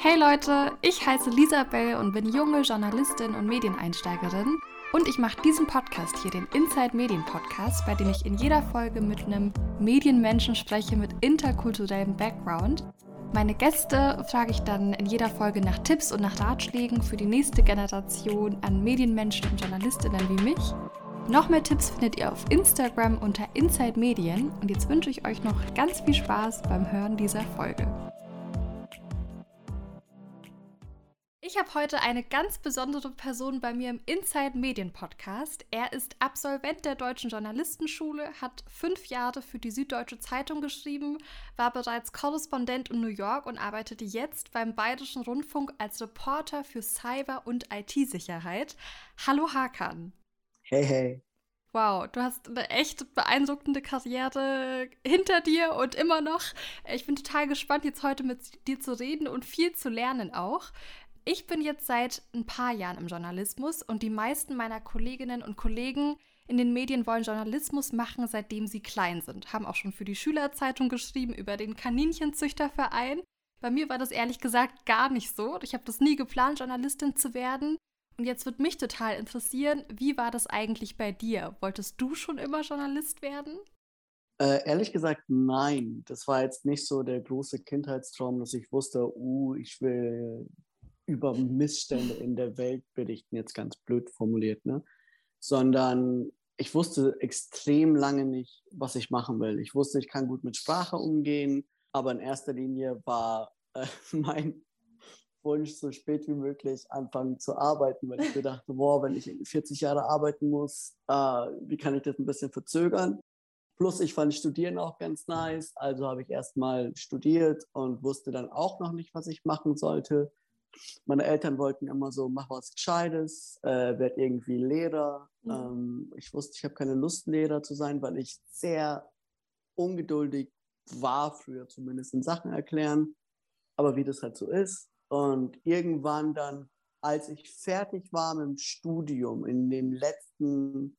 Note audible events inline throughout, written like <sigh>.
Hey Leute, ich heiße Lisabel und bin junge Journalistin und Medieneinsteigerin. Und ich mache diesen Podcast hier, den Inside Medien Podcast, bei dem ich in jeder Folge mit einem Medienmenschen spreche mit interkulturellem Background. Meine Gäste frage ich dann in jeder Folge nach Tipps und nach Ratschlägen für die nächste Generation an Medienmenschen und Journalistinnen wie mich. Noch mehr Tipps findet ihr auf Instagram unter Inside Medien und jetzt wünsche ich euch noch ganz viel Spaß beim Hören dieser Folge. Habe heute eine ganz besondere Person bei mir im Inside Medien Podcast. Er ist Absolvent der Deutschen Journalistenschule, hat fünf Jahre für die Süddeutsche Zeitung geschrieben, war bereits Korrespondent in New York und arbeitete jetzt beim Bayerischen Rundfunk als Reporter für Cyber- und IT-Sicherheit. Hallo Hakan. Hey, hey. Wow, du hast eine echt beeindruckende Karriere hinter dir und immer noch. Ich bin total gespannt, jetzt heute mit dir zu reden und viel zu lernen auch. Ich bin jetzt seit ein paar Jahren im Journalismus und die meisten meiner Kolleginnen und Kollegen in den Medien wollen Journalismus machen, seitdem sie klein sind. Haben auch schon für die Schülerzeitung geschrieben über den Kaninchenzüchterverein. Bei mir war das ehrlich gesagt gar nicht so. Ich habe das nie geplant, Journalistin zu werden. Und jetzt wird mich total interessieren, wie war das eigentlich bei dir? Wolltest du schon immer Journalist werden? Äh, ehrlich gesagt, nein. Das war jetzt nicht so der große Kindheitstraum, dass ich wusste, uh, ich will über Missstände in der Welt berichten, jetzt ganz blöd formuliert, ne? sondern ich wusste extrem lange nicht, was ich machen will. Ich wusste, ich kann gut mit Sprache umgehen, aber in erster Linie war äh, <laughs> mein Wunsch, so spät wie möglich anfangen zu arbeiten, weil ich mir dachte, boah, wenn ich 40 Jahre arbeiten muss, äh, wie kann ich das ein bisschen verzögern? Plus, ich fand Studieren auch ganz nice, also habe ich erstmal studiert und wusste dann auch noch nicht, was ich machen sollte. Meine Eltern wollten immer so, mach was Gescheites, äh, werd irgendwie Lehrer. Mhm. Ähm, ich wusste, ich habe keine Lust, Lehrer zu sein, weil ich sehr ungeduldig war, früher zumindest in Sachen erklären. Aber wie das halt so ist. Und irgendwann dann, als ich fertig war mit dem Studium, in den letzten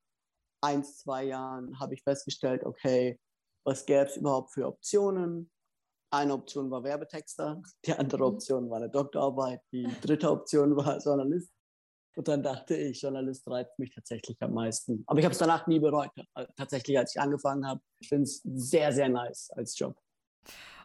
ein, zwei Jahren, habe ich festgestellt, okay, was gäbe es überhaupt für Optionen? Eine Option war Werbetexter, die andere mhm. Option war eine Doktorarbeit, die dritte Option war Journalist. Und dann dachte ich, Journalist reizt mich tatsächlich am meisten. Aber ich habe es danach nie bereut. Äh, tatsächlich, als ich angefangen habe, ich finde es sehr, sehr nice als Job.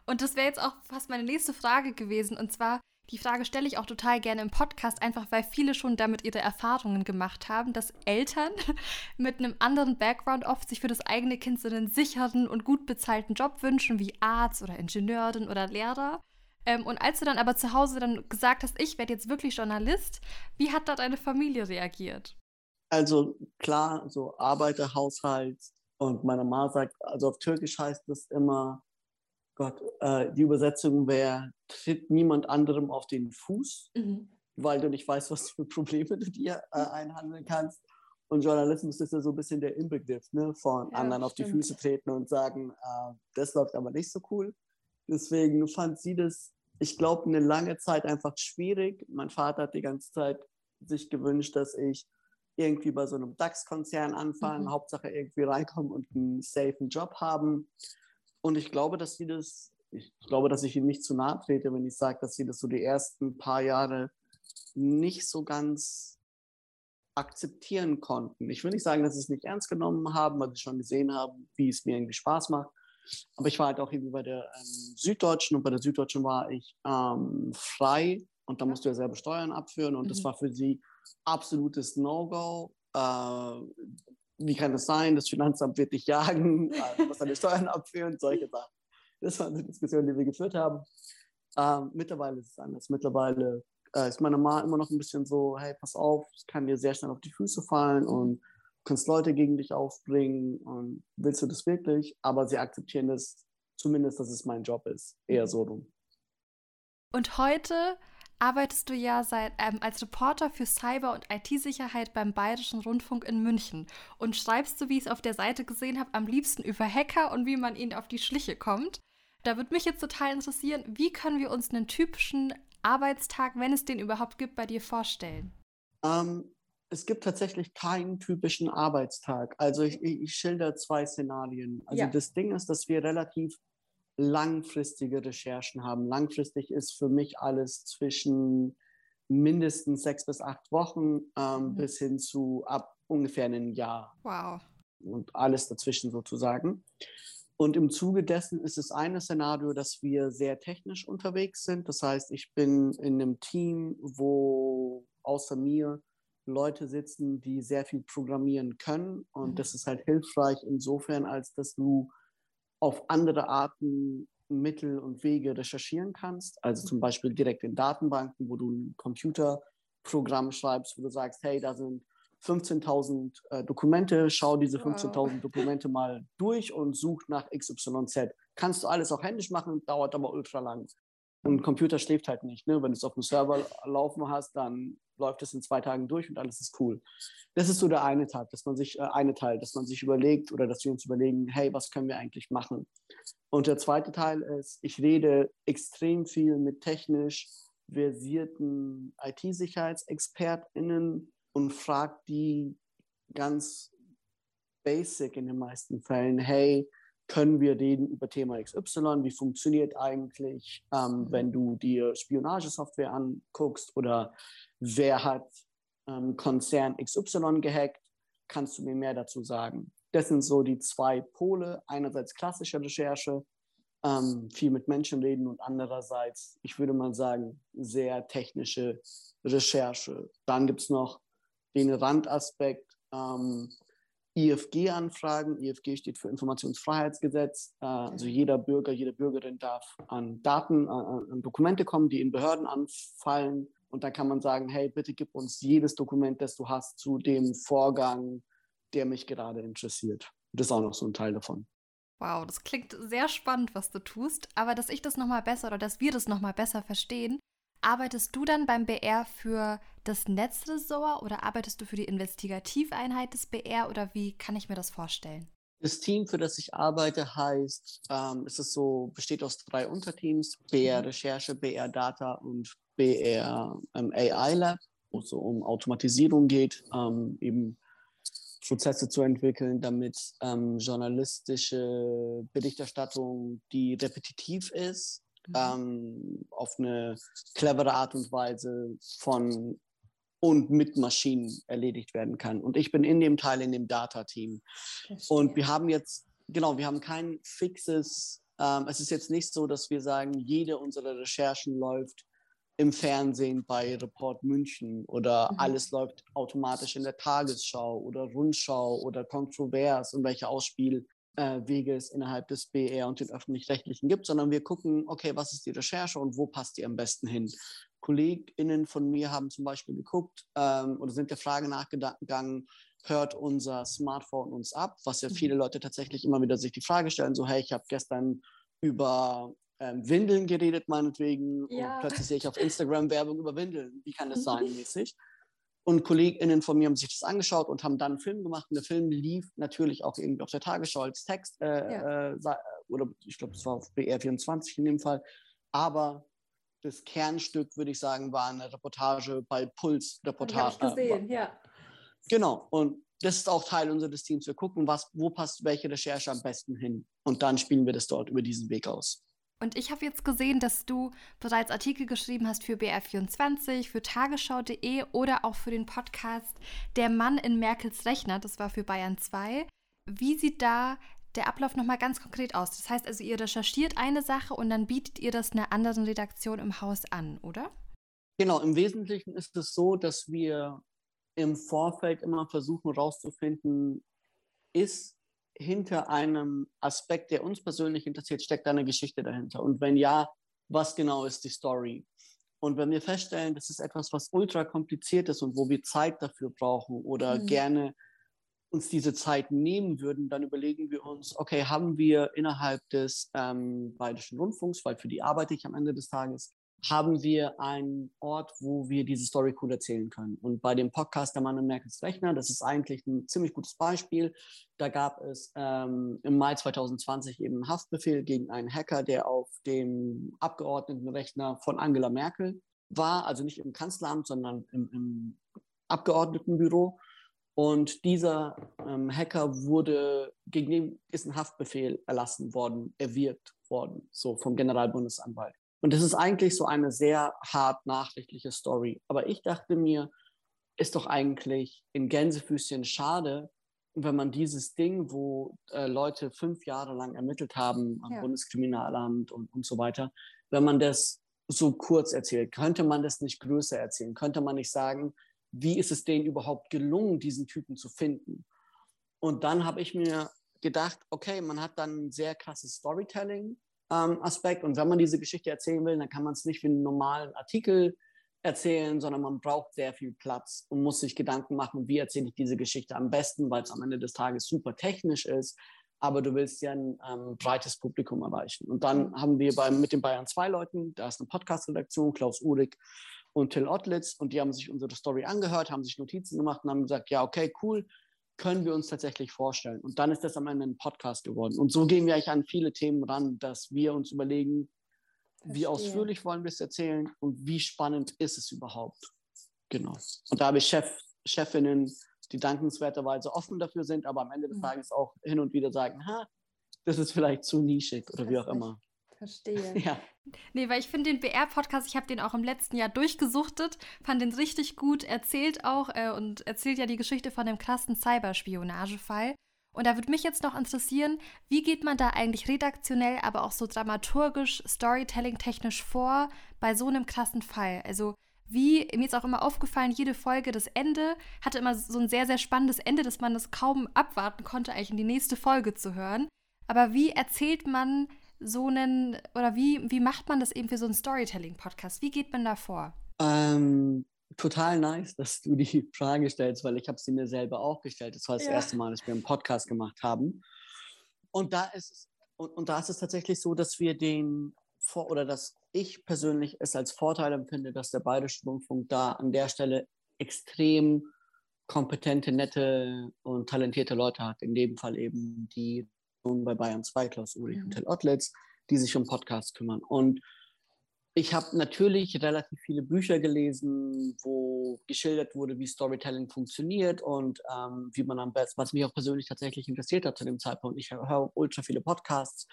Und das wäre jetzt auch fast meine nächste Frage gewesen. Und zwar, die Frage stelle ich auch total gerne im Podcast, einfach weil viele schon damit ihre Erfahrungen gemacht haben, dass Eltern <laughs> mit einem anderen Background oft sich für das eigene Kind so einen sicheren und gut bezahlten Job wünschen, wie Arzt oder Ingenieurin oder Lehrer. Ähm, und als du dann aber zu Hause dann gesagt hast, ich werde jetzt wirklich Journalist, wie hat da deine Familie reagiert? Also klar, so Arbeiterhaushalt und meine Mama sagt, also auf Türkisch heißt das immer Gott, äh, die Übersetzung wäre, tritt niemand anderem auf den Fuß, mhm. weil du nicht weißt, was für Probleme du dir äh, einhandeln kannst. Und Journalismus ist ja so ein bisschen der Inbegriff ne, von ja, anderen auf stimmt. die Füße treten und sagen, äh, das läuft aber nicht so cool. Deswegen fand sie das, ich glaube, eine lange Zeit einfach schwierig. Mein Vater hat die ganze Zeit sich gewünscht, dass ich irgendwie bei so einem DAX-Konzern anfange, mhm. Hauptsache irgendwie reinkommen und einen safen Job haben. Und ich glaube, dass sie das, ich glaube, dass ich ihnen nicht zu nahe trete, wenn ich sage, dass sie das so die ersten paar Jahre nicht so ganz akzeptieren konnten. Ich will nicht sagen, dass sie es nicht ernst genommen haben, weil sie schon gesehen haben, wie es mir irgendwie Spaß macht. Aber ich war halt auch irgendwie bei der ähm, Süddeutschen und bei der Süddeutschen war ich ähm, frei und da musst du ja selber Steuern abführen und mhm. das war für sie absolutes No-Go. Äh, wie kann das sein, das Finanzamt wird dich jagen, <laughs> äh, was deine Steuern abführen, solche Sachen. Das waren die Diskussionen, die wir geführt haben. Ähm, mittlerweile ist es anders. Mittlerweile äh, ist meine Mama immer noch ein bisschen so, hey, pass auf, es kann dir sehr schnell auf die Füße fallen und kannst Leute gegen dich aufbringen und willst du das wirklich? Aber sie akzeptieren das zumindest, dass es mein Job ist. Eher so rum. Und heute arbeitest du ja seit, ähm, als Reporter für Cyber- und IT-Sicherheit beim Bayerischen Rundfunk in München und schreibst, so wie ich es auf der Seite gesehen habe, am liebsten über Hacker und wie man ihnen auf die Schliche kommt. Da würde mich jetzt total interessieren, wie können wir uns einen typischen Arbeitstag, wenn es den überhaupt gibt, bei dir vorstellen? Ähm, es gibt tatsächlich keinen typischen Arbeitstag. Also ich, ich schilder zwei Szenarien. Also ja. das Ding ist, dass wir relativ langfristige Recherchen haben. Langfristig ist für mich alles zwischen mindestens sechs bis acht Wochen ähm, mhm. bis hin zu ab ungefähr einem Jahr. Wow. Und alles dazwischen sozusagen. Und im Zuge dessen ist es eine Szenario, dass wir sehr technisch unterwegs sind. Das heißt, ich bin in einem Team, wo außer mir Leute sitzen, die sehr viel programmieren können. Und mhm. das ist halt hilfreich insofern, als dass du auf andere Arten Mittel und Wege recherchieren kannst. Also zum Beispiel direkt in Datenbanken, wo du ein Computerprogramm schreibst, wo du sagst, hey, da sind 15.000 äh, Dokumente, schau diese 15.000 wow. Dokumente mal durch und such nach XYZ. Kannst du alles auch händisch machen, dauert aber ultra lang. Ein Computer schläft halt nicht. Ne? Wenn du es auf dem Server laufen hast, dann läuft es in zwei Tagen durch und alles ist cool. Das ist so der eine Teil, dass man sich, äh, eine Teil, dass man sich überlegt oder dass wir uns überlegen, hey, was können wir eigentlich machen? Und der zweite Teil ist, ich rede extrem viel mit technisch versierten IT-SicherheitsexpertInnen und frage die ganz basic in den meisten Fällen, hey, können wir reden über Thema XY, wie funktioniert eigentlich, ähm, mhm. wenn du dir Spionagesoftware anguckst oder wer hat ähm, Konzern XY gehackt, kannst du mir mehr dazu sagen. Das sind so die zwei Pole, einerseits klassische Recherche, ähm, viel mit Menschen reden und andererseits, ich würde mal sagen, sehr technische Recherche. Dann gibt es noch den Randaspekt, ähm, IFG-Anfragen. IFG steht für Informationsfreiheitsgesetz. Äh, also jeder Bürger, jede Bürgerin darf an Daten, an, an Dokumente kommen, die in Behörden anfallen. Und dann kann man sagen, hey, bitte gib uns jedes Dokument, das du hast zu dem Vorgang, der mich gerade interessiert. Das ist auch noch so ein Teil davon. Wow, das klingt sehr spannend, was du tust. Aber dass ich das nochmal besser oder dass wir das nochmal besser verstehen, arbeitest du dann beim BR für das Netzresort oder arbeitest du für die Investigativeinheit des BR oder wie kann ich mir das vorstellen? Das Team, für das ich arbeite, heißt, ähm, es ist so, besteht aus drei Unterteams: BR mhm. Recherche, BR Data und BR ähm, AI Lab, wo es so um Automatisierung geht, ähm, eben Prozesse zu entwickeln, damit ähm, journalistische Berichterstattung, die repetitiv ist, mhm. ähm, auf eine clevere Art und Weise von und mit Maschinen erledigt werden kann. Und ich bin in dem Teil in dem Data-Team. Und wir haben jetzt, genau, wir haben kein fixes, ähm, es ist jetzt nicht so, dass wir sagen, jede unserer Recherchen läuft im Fernsehen bei Report München oder mhm. alles läuft automatisch in der Tagesschau oder Rundschau oder Kontrovers und welche Ausspielwege äh, es innerhalb des BR und den öffentlich-rechtlichen gibt, sondern wir gucken, okay, was ist die Recherche und wo passt die am besten hin? KollegInnen von mir haben zum Beispiel geguckt ähm, oder sind der Frage nachgegangen, hört unser Smartphone uns ab, was ja viele mhm. Leute tatsächlich immer wieder sich die Frage stellen, so hey, ich habe gestern über ähm, Windeln geredet, meinetwegen. Ja. Und plötzlich sehe ich auf Instagram Werbung über Windeln. Wie kann das <laughs> sein, mäßig? Und KollegInnen von mir haben sich das angeschaut und haben dann einen Film gemacht. Und der Film lief natürlich auch irgendwie auf der Tagesschau als Text. Äh, ja. äh, oder ich glaube, es war auf BR24 in dem Fall. Aber das Kernstück, würde ich sagen, war eine Reportage bei Puls Reportage. Habe ich gesehen, ja. Genau. Und das ist auch Teil unseres Teams. Wir gucken, was, wo passt welche Recherche am besten hin. Und dann spielen wir das dort über diesen Weg aus. Und ich habe jetzt gesehen, dass du bereits Artikel geschrieben hast für BR24, für tagesschau.de oder auch für den Podcast Der Mann in Merkels Rechner. Das war für Bayern 2. Wie sieht da der Ablauf nochmal ganz konkret aus? Das heißt also, ihr recherchiert eine Sache und dann bietet ihr das einer anderen Redaktion im Haus an, oder? Genau, im Wesentlichen ist es so, dass wir im Vorfeld immer versuchen herauszufinden, ist hinter einem Aspekt, der uns persönlich interessiert, steckt eine Geschichte dahinter? Und wenn ja, was genau ist die Story? Und wenn wir feststellen, das ist etwas, was ultra kompliziert ist und wo wir Zeit dafür brauchen oder mhm. gerne uns diese Zeit nehmen würden, dann überlegen wir uns, okay, haben wir innerhalb des ähm, Bayerischen Rundfunks, weil für die arbeite ich am Ende des Tages, haben wir einen Ort, wo wir diese Story cool erzählen können. Und bei dem Podcast Der Mann in Merkels Rechner, das ist eigentlich ein ziemlich gutes Beispiel. Da gab es ähm, im Mai 2020 eben einen Haftbefehl gegen einen Hacker, der auf dem Abgeordnetenrechner von Angela Merkel war, also nicht im Kanzleramt, sondern im, im Abgeordnetenbüro. Und dieser ähm, Hacker wurde, gegen den ist ein Haftbefehl erlassen worden, erwirkt worden, so vom Generalbundesanwalt. Und das ist eigentlich so eine sehr hart nachrichtliche Story. Aber ich dachte mir, ist doch eigentlich in Gänsefüßchen schade, wenn man dieses Ding, wo äh, Leute fünf Jahre lang ermittelt haben am ja. Bundeskriminalamt und, und so weiter, wenn man das so kurz erzählt, könnte man das nicht größer erzählen? Könnte man nicht sagen, wie ist es denen überhaupt gelungen, diesen Typen zu finden? Und dann habe ich mir gedacht, okay, man hat dann ein sehr krasses Storytelling-Aspekt. Ähm, und wenn man diese Geschichte erzählen will, dann kann man es nicht wie einen normalen Artikel erzählen, sondern man braucht sehr viel Platz und muss sich Gedanken machen, wie erzähle ich diese Geschichte am besten, weil es am Ende des Tages super technisch ist, aber du willst ja ein ähm, breites Publikum erreichen. Und dann haben wir bei, mit den Bayern zwei Leuten, da ist eine Podcast-Redaktion, Klaus Uhrig und Till Ottlitz, und die haben sich unsere Story angehört, haben sich Notizen gemacht und haben gesagt, ja, okay, cool, können wir uns tatsächlich vorstellen. Und dann ist das am Ende ein Podcast geworden. Und so gehen wir eigentlich an viele Themen ran, dass wir uns überlegen, Verstehe. Wie ausführlich wollen wir es erzählen und wie spannend ist es überhaupt? Genau. Und da habe ich Chef, Chefinnen, die dankenswerterweise offen dafür sind, aber am Ende des mhm. Tages auch hin und wieder sagen, ha, das ist vielleicht zu nischig oder wie auch immer. Verstehe. <laughs> Ja. Nee, weil ich finde den BR-Podcast, ich habe den auch im letzten Jahr durchgesuchtet, fand den richtig gut, erzählt auch äh, und erzählt ja die Geschichte von dem krassen Cyberspionagefall. Und da würde mich jetzt noch interessieren, wie geht man da eigentlich redaktionell, aber auch so dramaturgisch, storytelling-technisch vor bei so einem krassen Fall? Also wie, mir ist auch immer aufgefallen, jede Folge, das Ende hatte immer so ein sehr, sehr spannendes Ende, dass man das kaum abwarten konnte, eigentlich in die nächste Folge zu hören. Aber wie erzählt man so einen, oder wie, wie macht man das eben für so einen Storytelling-Podcast? Wie geht man da vor? Ähm, total nice, dass du die <laughs> Frage stellst, weil ich habe sie mir selber auch gestellt. Das war das ja. erste Mal, dass wir einen Podcast gemacht haben. Und da ist und, und da ist es tatsächlich so, dass wir den vor oder dass ich persönlich es als Vorteil empfinde, dass der Bayerische Rundfunk da an der Stelle extrem kompetente, nette und talentierte Leute hat. In dem Fall eben die bei Bayern 2, Klaus Ulrich mhm. und Till Ottlitz, die sich um Podcasts kümmern. Und ich habe natürlich relativ viele Bücher gelesen, wo geschildert wurde, wie Storytelling funktioniert und ähm, wie man am besten, was mich auch persönlich tatsächlich interessiert hat zu dem Zeitpunkt. Ich höre ultra viele Podcasts,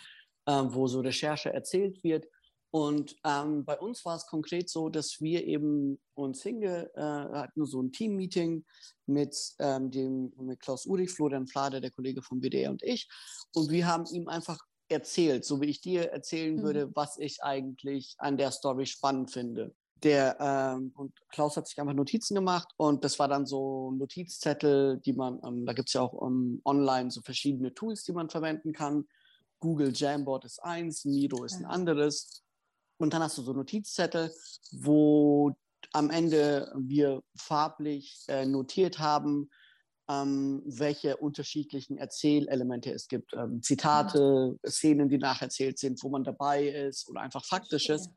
ähm, wo so Recherche erzählt wird. Und ähm, bei uns war es konkret so, dass wir eben uns hinge, äh, hatten so ein Team-Meeting mit, ähm, dem, mit Klaus Ulrich, Florian Flade, der Kollege vom BDR und ich. Und wir haben ihm einfach erzählt, so wie ich dir erzählen mhm. würde, was ich eigentlich an der Story spannend finde. Der ähm, und Klaus hat sich einfach Notizen gemacht und das war dann so Notizzettel, die man, ähm, da gibt es ja auch um, online so verschiedene Tools, die man verwenden kann. Google Jamboard ist eins, Miro ist ein anderes. Und dann hast du so Notizzettel, wo am Ende wir farblich äh, notiert haben, ähm, welche unterschiedlichen Erzählelemente es gibt. Ähm, Zitate, ja. Szenen, die nacherzählt sind, wo man dabei ist oder einfach Faktisches. Ja.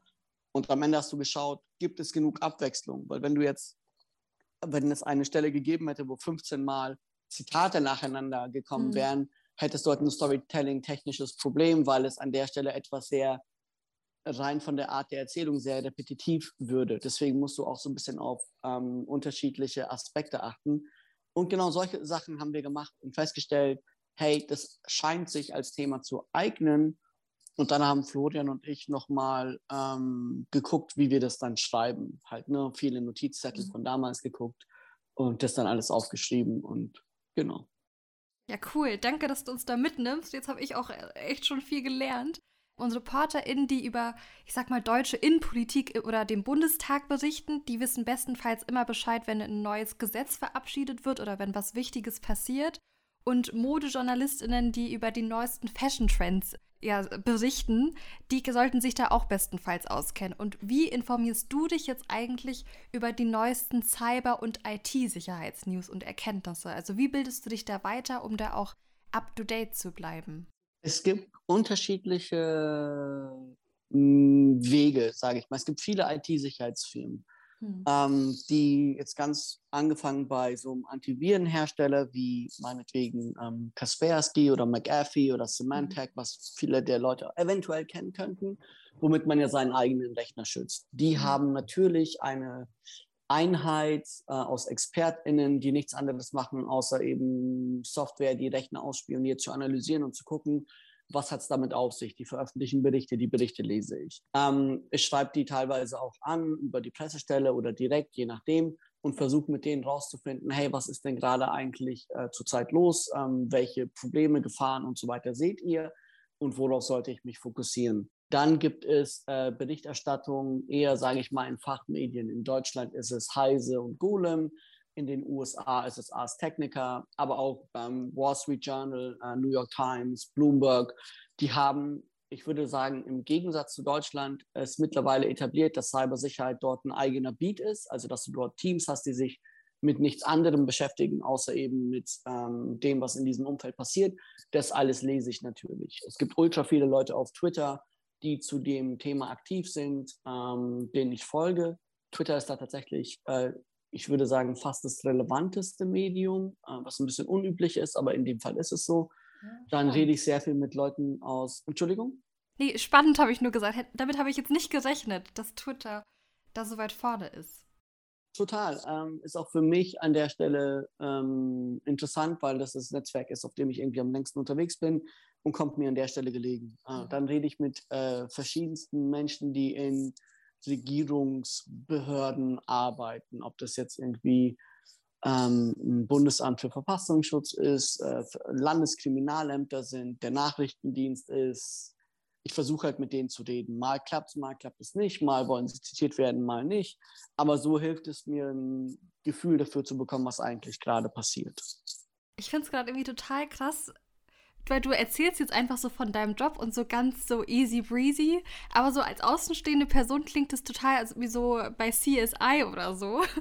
Und am Ende hast du geschaut, gibt es genug Abwechslung? Weil wenn du jetzt, wenn es eine Stelle gegeben hätte, wo 15 Mal Zitate nacheinander gekommen mhm. wären, hättest du dort ein Storytelling-technisches Problem, weil es an der Stelle etwas sehr rein von der Art der Erzählung sehr repetitiv würde. Deswegen musst du auch so ein bisschen auf ähm, unterschiedliche Aspekte achten. Und genau solche Sachen haben wir gemacht und festgestellt, hey, das scheint sich als Thema zu eignen. Und dann haben Florian und ich nochmal ähm, geguckt, wie wir das dann schreiben. Halt, ne, viele Notizzettel mhm. von damals geguckt und das dann alles aufgeschrieben und genau. Ja, cool. Danke, dass du uns da mitnimmst. Jetzt habe ich auch echt schon viel gelernt unsere ReporterInnen, die über, ich sag mal, deutsche Innenpolitik oder den Bundestag berichten, die wissen bestenfalls immer Bescheid, wenn ein neues Gesetz verabschiedet wird oder wenn was Wichtiges passiert. Und ModejournalistInnen, die über die neuesten Fashion-Trends ja, berichten, die sollten sich da auch bestenfalls auskennen. Und wie informierst du dich jetzt eigentlich über die neuesten Cyber- und IT-Sicherheitsnews und Erkenntnisse? Also wie bildest du dich da weiter, um da auch up-to-date zu bleiben? Es gibt unterschiedliche hm, Wege, sage ich mal. Es gibt viele IT-Sicherheitsfirmen, hm. ähm, die jetzt ganz angefangen bei so einem Antivirenhersteller wie meinetwegen ähm, Kaspersky oder McAfee oder Symantec, hm. was viele der Leute eventuell kennen könnten, womit man ja seinen eigenen Rechner schützt. Die hm. haben natürlich eine Einheit äh, aus ExpertInnen, die nichts anderes machen, außer eben Software, die Rechner ausspioniert, zu analysieren und zu gucken, was hat es damit auf sich? Die veröffentlichen Berichte, die Berichte lese ich. Ähm, ich schreibe die teilweise auch an über die Pressestelle oder direkt, je nachdem, und versuche mit denen rauszufinden, hey, was ist denn gerade eigentlich äh, zurzeit los? Ähm, welche Probleme, Gefahren und so weiter seht ihr? Und worauf sollte ich mich fokussieren? Dann gibt es äh, Berichterstattung eher, sage ich mal, in Fachmedien. In Deutschland ist es Heise und Golem in den USA ist es Ars Technica, aber auch beim Wall Street Journal, äh, New York Times, Bloomberg, die haben, ich würde sagen, im Gegensatz zu Deutschland es mittlerweile etabliert, dass Cybersicherheit dort ein eigener Beat ist, also dass du dort Teams hast, die sich mit nichts anderem beschäftigen, außer eben mit ähm, dem, was in diesem Umfeld passiert. Das alles lese ich natürlich. Es gibt ultra viele Leute auf Twitter, die zu dem Thema aktiv sind, ähm, denen ich folge. Twitter ist da tatsächlich äh, ich würde sagen, fast das relevanteste Medium, äh, was ein bisschen unüblich ist, aber in dem Fall ist es so. Dann rede ich sehr viel mit Leuten aus. Entschuldigung? Nee, spannend habe ich nur gesagt. Damit habe ich jetzt nicht gerechnet, dass Twitter da so weit vorne ist. Total. Ähm, ist auch für mich an der Stelle ähm, interessant, weil das das Netzwerk ist, auf dem ich irgendwie am längsten unterwegs bin und kommt mir an der Stelle gelegen. Äh, mhm. Dann rede ich mit äh, verschiedensten Menschen, die in Regierungsbehörden arbeiten, ob das jetzt irgendwie ähm, ein Bundesamt für Verfassungsschutz ist, äh, Landeskriminalämter sind, der Nachrichtendienst ist. Ich versuche halt mit denen zu reden. Mal klappt es, mal klappt es nicht, mal wollen sie zitiert werden, mal nicht. Aber so hilft es mir, ein Gefühl dafür zu bekommen, was eigentlich gerade passiert. Ich finde es gerade irgendwie total krass, weil du erzählst jetzt einfach so von deinem Job und so ganz so easy breezy, aber so als außenstehende Person klingt es total also wie so bei CSI oder so. <laughs>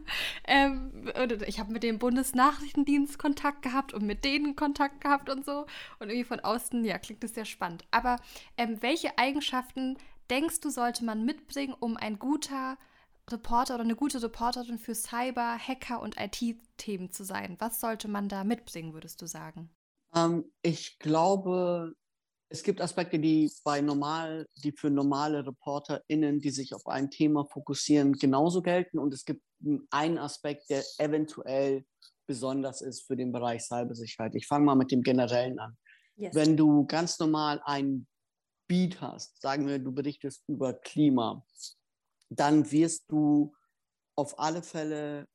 Ähm, ich habe mit dem Bundesnachrichtendienst Kontakt gehabt und mit denen Kontakt gehabt und so und irgendwie von außen, ja, klingt es sehr spannend. Aber ähm, welche Eigenschaften denkst du, sollte man mitbringen, um ein guter Reporter oder eine gute Reporterin für Cyber, Hacker und IT-Themen zu sein? Was sollte man da mitbringen, würdest du sagen? Ähm, ich glaube, es gibt Aspekte, die bei normal, die für normale ReporterInnen, die sich auf ein Thema fokussieren, genauso gelten. Und es gibt einen Aspekt, der eventuell besonders ist für den Bereich Cybersicherheit. Ich fange mal mit dem Generellen an. Yes. Wenn du ganz normal ein Beat hast, sagen wir, du berichtest über Klima, dann wirst du auf alle Fälle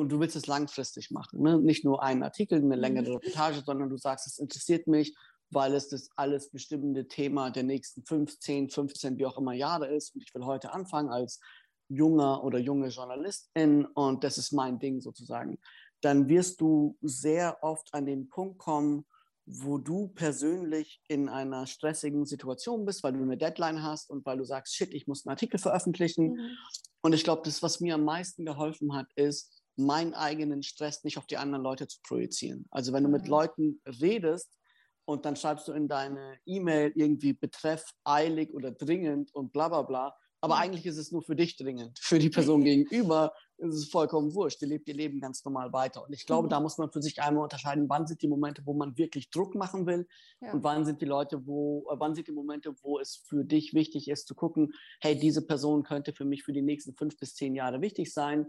und du willst es langfristig machen. Ne? Nicht nur einen Artikel, eine mhm. längere Reportage, sondern du sagst, es interessiert mich, weil es das alles bestimmende Thema der nächsten 15, 15, wie auch immer Jahre ist. Und ich will heute anfangen als junger oder junge Journalistin und das ist mein Ding sozusagen. Dann wirst du sehr oft an den Punkt kommen, wo du persönlich in einer stressigen Situation bist, weil du eine Deadline hast und weil du sagst, shit, ich muss einen Artikel veröffentlichen. Mhm. Und ich glaube, das, was mir am meisten geholfen hat, ist, meinen eigenen Stress nicht auf die anderen Leute zu projizieren. Also wenn du mit mhm. Leuten redest und dann schreibst du in deine E-Mail irgendwie Betreff eilig oder dringend und bla bla bla, aber mhm. eigentlich ist es nur für dich dringend. Für die Person <laughs> gegenüber ist es vollkommen wurscht. Die lebt ihr Leben ganz normal weiter. Und ich glaube, mhm. da muss man für sich einmal unterscheiden, wann sind die Momente, wo man wirklich Druck machen will ja. und wann sind die Leute, wo, äh, wann sind die Momente, wo es für dich wichtig ist zu gucken, hey, diese Person könnte für mich für die nächsten fünf bis zehn Jahre wichtig sein.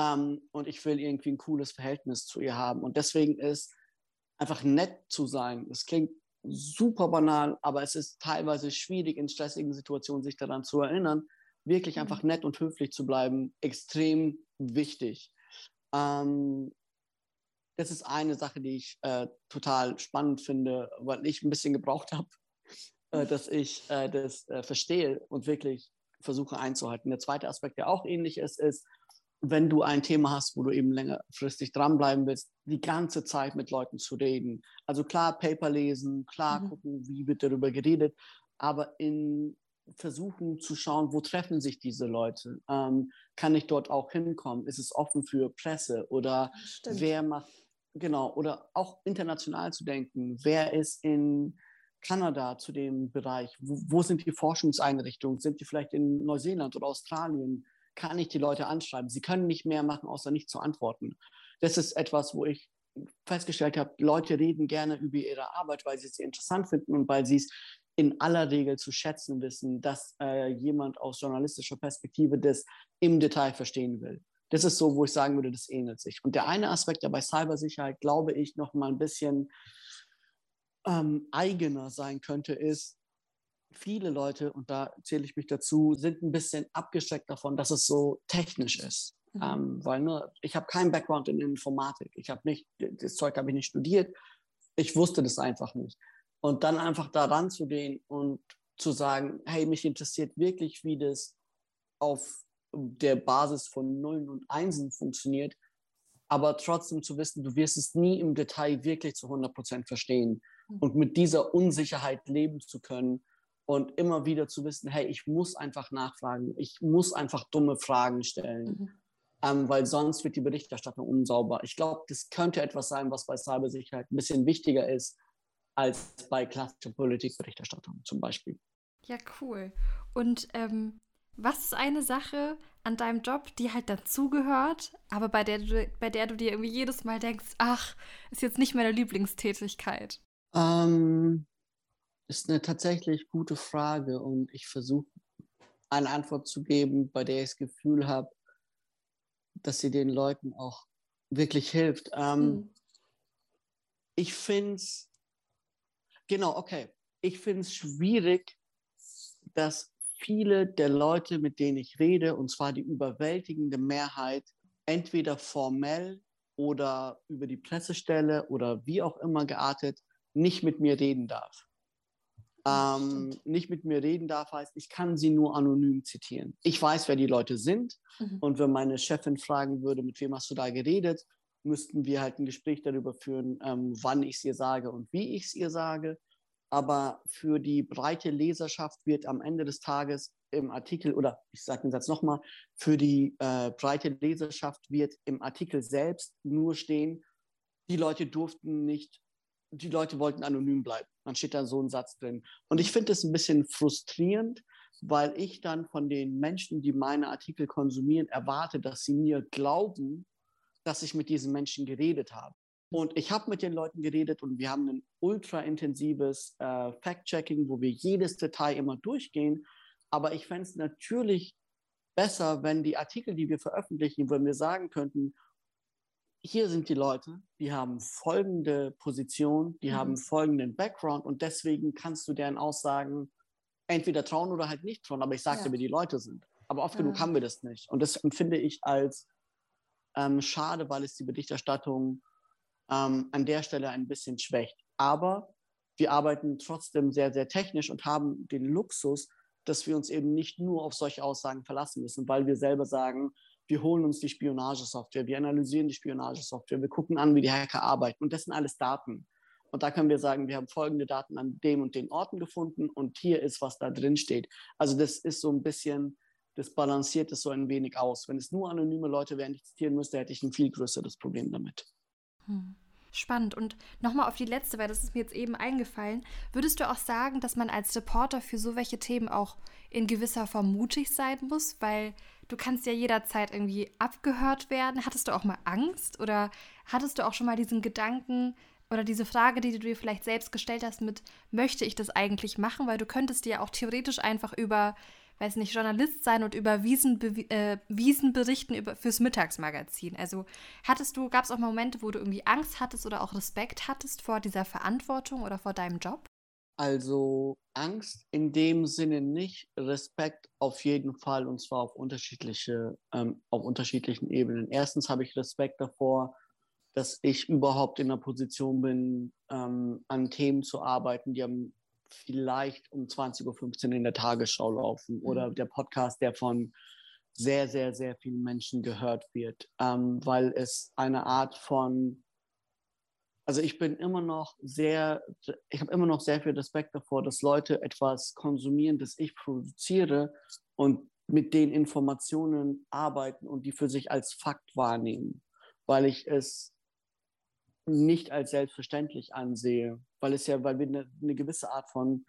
Ähm, und ich will irgendwie ein cooles Verhältnis zu ihr haben. Und deswegen ist einfach nett zu sein. Es klingt super banal, aber es ist teilweise schwierig, in stressigen Situationen sich daran zu erinnern, wirklich mhm. einfach nett und höflich zu bleiben, extrem wichtig. Ähm, das ist eine Sache, die ich äh, total spannend finde, weil ich ein bisschen gebraucht habe, äh, dass ich äh, das äh, verstehe und wirklich versuche einzuhalten. Der zweite Aspekt, der auch ähnlich ist, ist, wenn du ein Thema hast, wo du eben längerfristig dranbleiben willst, die ganze Zeit mit Leuten zu reden. Also klar, Paper lesen, klar mhm. gucken, wie wird darüber geredet, aber in versuchen zu schauen, wo treffen sich diese Leute? Ähm, kann ich dort auch hinkommen? Ist es offen für Presse? Oder Stimmt. wer macht, genau, oder auch international zu denken, wer ist in Kanada zu dem Bereich? Wo, wo sind die Forschungseinrichtungen? Sind die vielleicht in Neuseeland oder Australien? Kann ich die Leute anschreiben. Sie können nicht mehr machen, außer nicht zu antworten. Das ist etwas, wo ich festgestellt habe, Leute reden gerne über ihre Arbeit, weil sie es interessant finden und weil sie es in aller Regel zu schätzen wissen, dass äh, jemand aus journalistischer Perspektive das im Detail verstehen will. Das ist so, wo ich sagen würde, das ähnelt sich. Und der eine Aspekt, der bei Cybersicherheit, glaube ich, noch mal ein bisschen ähm, eigener sein könnte, ist, viele Leute, und da zähle ich mich dazu, sind ein bisschen abgeschreckt davon, dass es so technisch ist. Mhm. Ähm, weil nur, ich habe keinen Background in Informatik. Ich habe nicht, das Zeug habe ich nicht studiert. Ich wusste das einfach nicht. Und dann einfach da ranzugehen und zu sagen, hey, mich interessiert wirklich, wie das auf der Basis von Nullen und Einsen funktioniert, aber trotzdem zu wissen, du wirst es nie im Detail wirklich zu 100 Prozent verstehen. Mhm. Und mit dieser Unsicherheit leben zu können und immer wieder zu wissen, hey, ich muss einfach nachfragen, ich muss einfach dumme Fragen stellen, mhm. ähm, weil sonst wird die Berichterstattung unsauber. Ich glaube, das könnte etwas sein, was bei Cybersicherheit ein bisschen wichtiger ist als bei klassischer Politikberichterstattung zum Beispiel. Ja, cool. Und ähm, was ist eine Sache an deinem Job, die halt dazugehört, aber bei der, du, bei der du dir irgendwie jedes Mal denkst, ach, ist jetzt nicht meine Lieblingstätigkeit? Ähm, ist eine tatsächlich gute Frage und ich versuche eine Antwort zu geben, bei der ich das Gefühl habe, dass sie den Leuten auch wirklich hilft. Ähm, hm. Ich finde es, genau, okay, ich finde es schwierig, dass viele der Leute, mit denen ich rede, und zwar die überwältigende Mehrheit, entweder formell oder über die Pressestelle oder wie auch immer geartet, nicht mit mir reden darf. Ähm, nicht mit mir reden darf, heißt, ich kann sie nur anonym zitieren. Ich weiß, wer die Leute sind. Mhm. Und wenn meine Chefin fragen würde, mit wem hast du da geredet, müssten wir halt ein Gespräch darüber führen, ähm, wann ich es ihr sage und wie ich es ihr sage. Aber für die breite Leserschaft wird am Ende des Tages im Artikel, oder ich sage den Satz nochmal, für die äh, breite Leserschaft wird im Artikel selbst nur stehen, die Leute durften nicht die Leute wollten anonym bleiben. Dann steht da so ein Satz drin. Und ich finde das ein bisschen frustrierend, weil ich dann von den Menschen, die meine Artikel konsumieren, erwarte, dass sie mir glauben, dass ich mit diesen Menschen geredet habe. Und ich habe mit den Leuten geredet und wir haben ein ultra intensives äh, Fact-Checking, wo wir jedes Detail immer durchgehen. Aber ich fände es natürlich besser, wenn die Artikel, die wir veröffentlichen, wenn wir sagen könnten, hier sind die Leute, die haben folgende Position, die mhm. haben folgenden Background und deswegen kannst du deren Aussagen entweder trauen oder halt nicht trauen. Aber ich sagte, ja. wer die Leute sind. Aber oft ja. genug haben wir das nicht. Und das empfinde ich als ähm, schade, weil es die Berichterstattung ähm, an der Stelle ein bisschen schwächt. Aber wir arbeiten trotzdem sehr, sehr technisch und haben den Luxus, dass wir uns eben nicht nur auf solche Aussagen verlassen müssen, weil wir selber sagen, wir holen uns die Spionagesoftware, wir analysieren die Spionagesoftware, wir gucken an, wie die Hacker arbeiten. Und das sind alles Daten. Und da können wir sagen, wir haben folgende Daten an dem und den Orten gefunden und hier ist, was da drin steht. Also das ist so ein bisschen, das balanciert es so ein wenig aus. Wenn es nur anonyme Leute wären, die zitieren müsste, hätte ich ein viel größeres Problem damit. Hm. Spannend. Und nochmal auf die letzte, weil das ist mir jetzt eben eingefallen. Würdest du auch sagen, dass man als Reporter für so welche Themen auch in gewisser Form mutig sein muss? Weil du kannst ja jederzeit irgendwie abgehört werden. Hattest du auch mal Angst oder hattest du auch schon mal diesen Gedanken oder diese Frage, die du dir vielleicht selbst gestellt hast mit, möchte ich das eigentlich machen? Weil du könntest dir ja auch theoretisch einfach über, weiß nicht, Journalist sein und über Wiesen, äh, Wiesen berichten über, fürs Mittagsmagazin. Also hattest du, gab es auch Momente, wo du irgendwie Angst hattest oder auch Respekt hattest vor dieser Verantwortung oder vor deinem Job? Also Angst in dem Sinne nicht, Respekt auf jeden Fall und zwar auf unterschiedliche, ähm, auf unterschiedlichen Ebenen. Erstens habe ich Respekt davor, dass ich überhaupt in der Position bin, ähm, an Themen zu arbeiten, die am vielleicht um 20.15 Uhr in der Tagesschau laufen mhm. oder der Podcast, der von sehr, sehr, sehr vielen Menschen gehört wird, ähm, weil es eine Art von also ich bin immer noch sehr, ich habe immer noch sehr viel Respekt davor, dass Leute etwas konsumieren, das ich produziere und mit den Informationen arbeiten und die für sich als Fakt wahrnehmen, weil ich es nicht als selbstverständlich ansehe, weil es ja, weil wir eine, eine gewisse Art von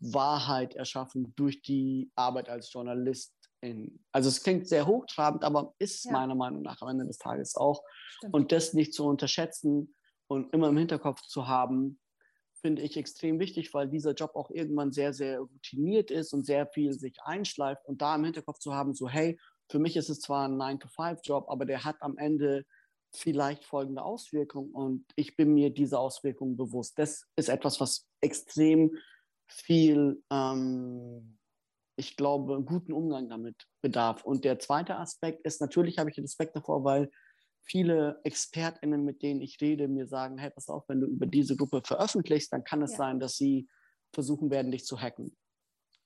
Wahrheit erschaffen durch die Arbeit als Journalist. In, also es klingt sehr hochtrabend, aber ist ja. meiner Meinung nach am Ende des Tages auch. Stimmt. Und das nicht zu unterschätzen, und immer im Hinterkopf zu haben, finde ich extrem wichtig, weil dieser Job auch irgendwann sehr, sehr routiniert ist und sehr viel sich einschleift und da im Hinterkopf zu haben, so hey, für mich ist es zwar ein 9-to-5-Job, aber der hat am Ende vielleicht folgende Auswirkung und ich bin mir dieser Auswirkungen bewusst. Das ist etwas, was extrem viel, ähm, ich glaube, guten Umgang damit bedarf. Und der zweite Aspekt ist, natürlich habe ich Respekt davor, weil viele ExpertInnen, mit denen ich rede, mir sagen, hey, pass auf, wenn du über diese Gruppe veröffentlichst, dann kann es ja. sein, dass sie versuchen werden, dich zu hacken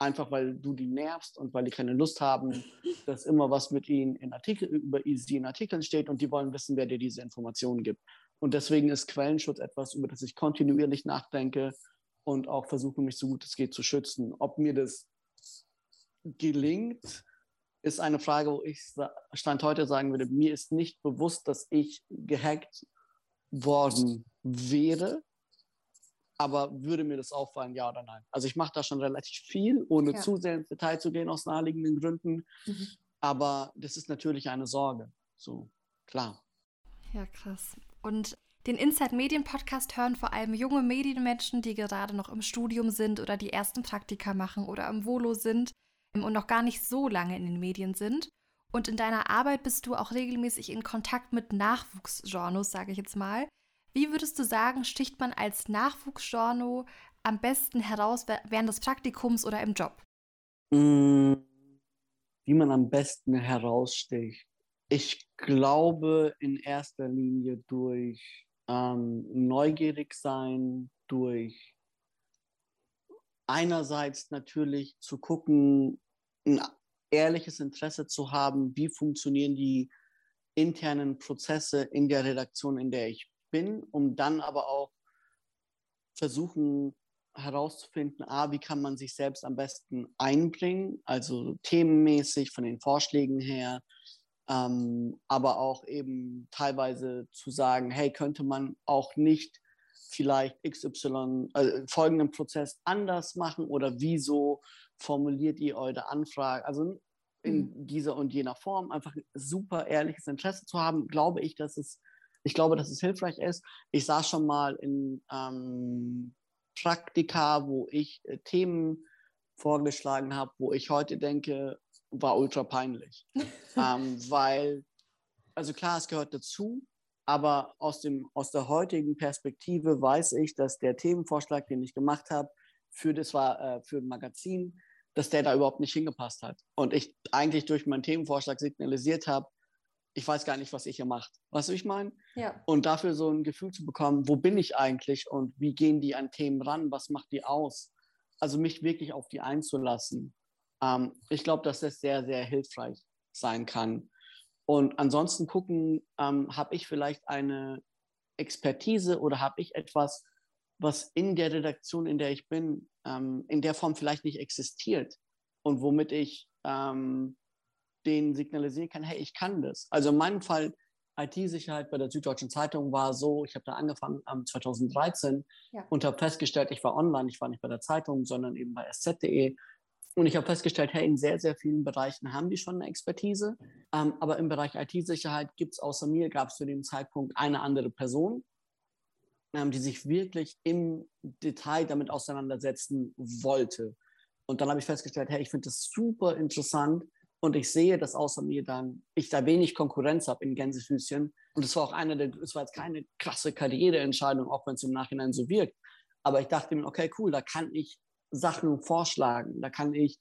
einfach weil du die nervst und weil die keine Lust haben, <laughs> dass immer was mit ihnen in Artikel, über sie in Artikeln steht und die wollen wissen, wer dir diese Informationen gibt. Und deswegen ist Quellenschutz etwas, über das ich kontinuierlich nachdenke und auch versuche, mich so gut es geht zu schützen. Ob mir das gelingt, ist eine Frage, wo ich Stand heute sagen würde, mir ist nicht bewusst, dass ich gehackt worden wäre aber würde mir das auffallen, ja oder nein? Also ich mache da schon relativ viel, ohne ja. zu sehr ins Detail zu gehen aus naheliegenden Gründen. Mhm. Aber das ist natürlich eine Sorge. So, klar. Ja, krass. Und den Inside Medien Podcast hören vor allem junge Medienmenschen, die gerade noch im Studium sind oder die ersten Praktika machen oder im Volo sind und noch gar nicht so lange in den Medien sind. Und in deiner Arbeit bist du auch regelmäßig in Kontakt mit Nachwuchsgenres, sage ich jetzt mal. Wie würdest du sagen, sticht man als Nachwuchsjourno am besten heraus während des Praktikums oder im Job? Mm, wie man am besten heraussticht. Ich glaube in erster Linie durch ähm, neugierig sein, durch einerseits natürlich zu gucken, ein ehrliches Interesse zu haben, wie funktionieren die internen Prozesse in der Redaktion, in der ich bin, um dann aber auch versuchen herauszufinden, a, wie kann man sich selbst am besten einbringen, also themenmäßig von den Vorschlägen her, ähm, aber auch eben teilweise zu sagen, hey, könnte man auch nicht vielleicht XY, äh, folgenden Prozess anders machen oder wieso formuliert ihr eure Anfrage? Also in mhm. dieser und jener Form einfach super ehrliches Interesse zu haben, glaube ich, dass es ich glaube, dass es hilfreich ist. Ich saß schon mal in ähm, Praktika, wo ich äh, Themen vorgeschlagen habe, wo ich heute denke, war ultra peinlich. <laughs> ähm, weil, also klar, es gehört dazu, aber aus, dem, aus der heutigen Perspektive weiß ich, dass der Themenvorschlag, den ich gemacht habe, für das war äh, für ein Magazin, dass der da überhaupt nicht hingepasst hat. Und ich eigentlich durch meinen Themenvorschlag signalisiert habe, ich weiß gar nicht, was ich hier mache. Weißt du, ich meine? Ja. Und dafür so ein Gefühl zu bekommen, wo bin ich eigentlich und wie gehen die an Themen ran, was macht die aus? Also mich wirklich auf die einzulassen. Ähm, ich glaube, dass das sehr, sehr hilfreich sein kann. Und ansonsten gucken, ähm, habe ich vielleicht eine Expertise oder habe ich etwas, was in der Redaktion, in der ich bin, ähm, in der Form vielleicht nicht existiert und womit ich ähm, denen signalisieren kann, hey, ich kann das. Also in meinem Fall, IT-Sicherheit bei der Süddeutschen Zeitung war so, ich habe da angefangen ähm, 2013 ja. und habe festgestellt, ich war online, ich war nicht bei der Zeitung, sondern eben bei sz.de. Und ich habe festgestellt, hey, in sehr, sehr vielen Bereichen haben die schon eine Expertise. Ähm, aber im Bereich IT-Sicherheit gibt es außer mir, gab es zu dem Zeitpunkt eine andere Person, ähm, die sich wirklich im Detail damit auseinandersetzen wollte. Und dann habe ich festgestellt, hey, ich finde das super interessant, und ich sehe, dass außer mir dann ich da wenig Konkurrenz habe in Gänsefüßchen. Und es war auch eine es war jetzt keine krasse Karriereentscheidung, auch wenn es im Nachhinein so wirkt. Aber ich dachte mir, okay, cool, da kann ich Sachen vorschlagen, da kann ich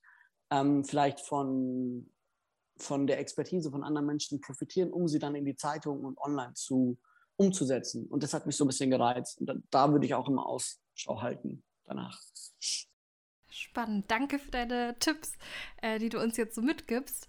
ähm, vielleicht von, von der Expertise von anderen Menschen profitieren, um sie dann in die Zeitung und online zu umzusetzen. Und das hat mich so ein bisschen gereizt. Und da, da würde ich auch immer Ausschau halten danach. Spannend. Danke für deine Tipps, äh, die du uns jetzt so mitgibst.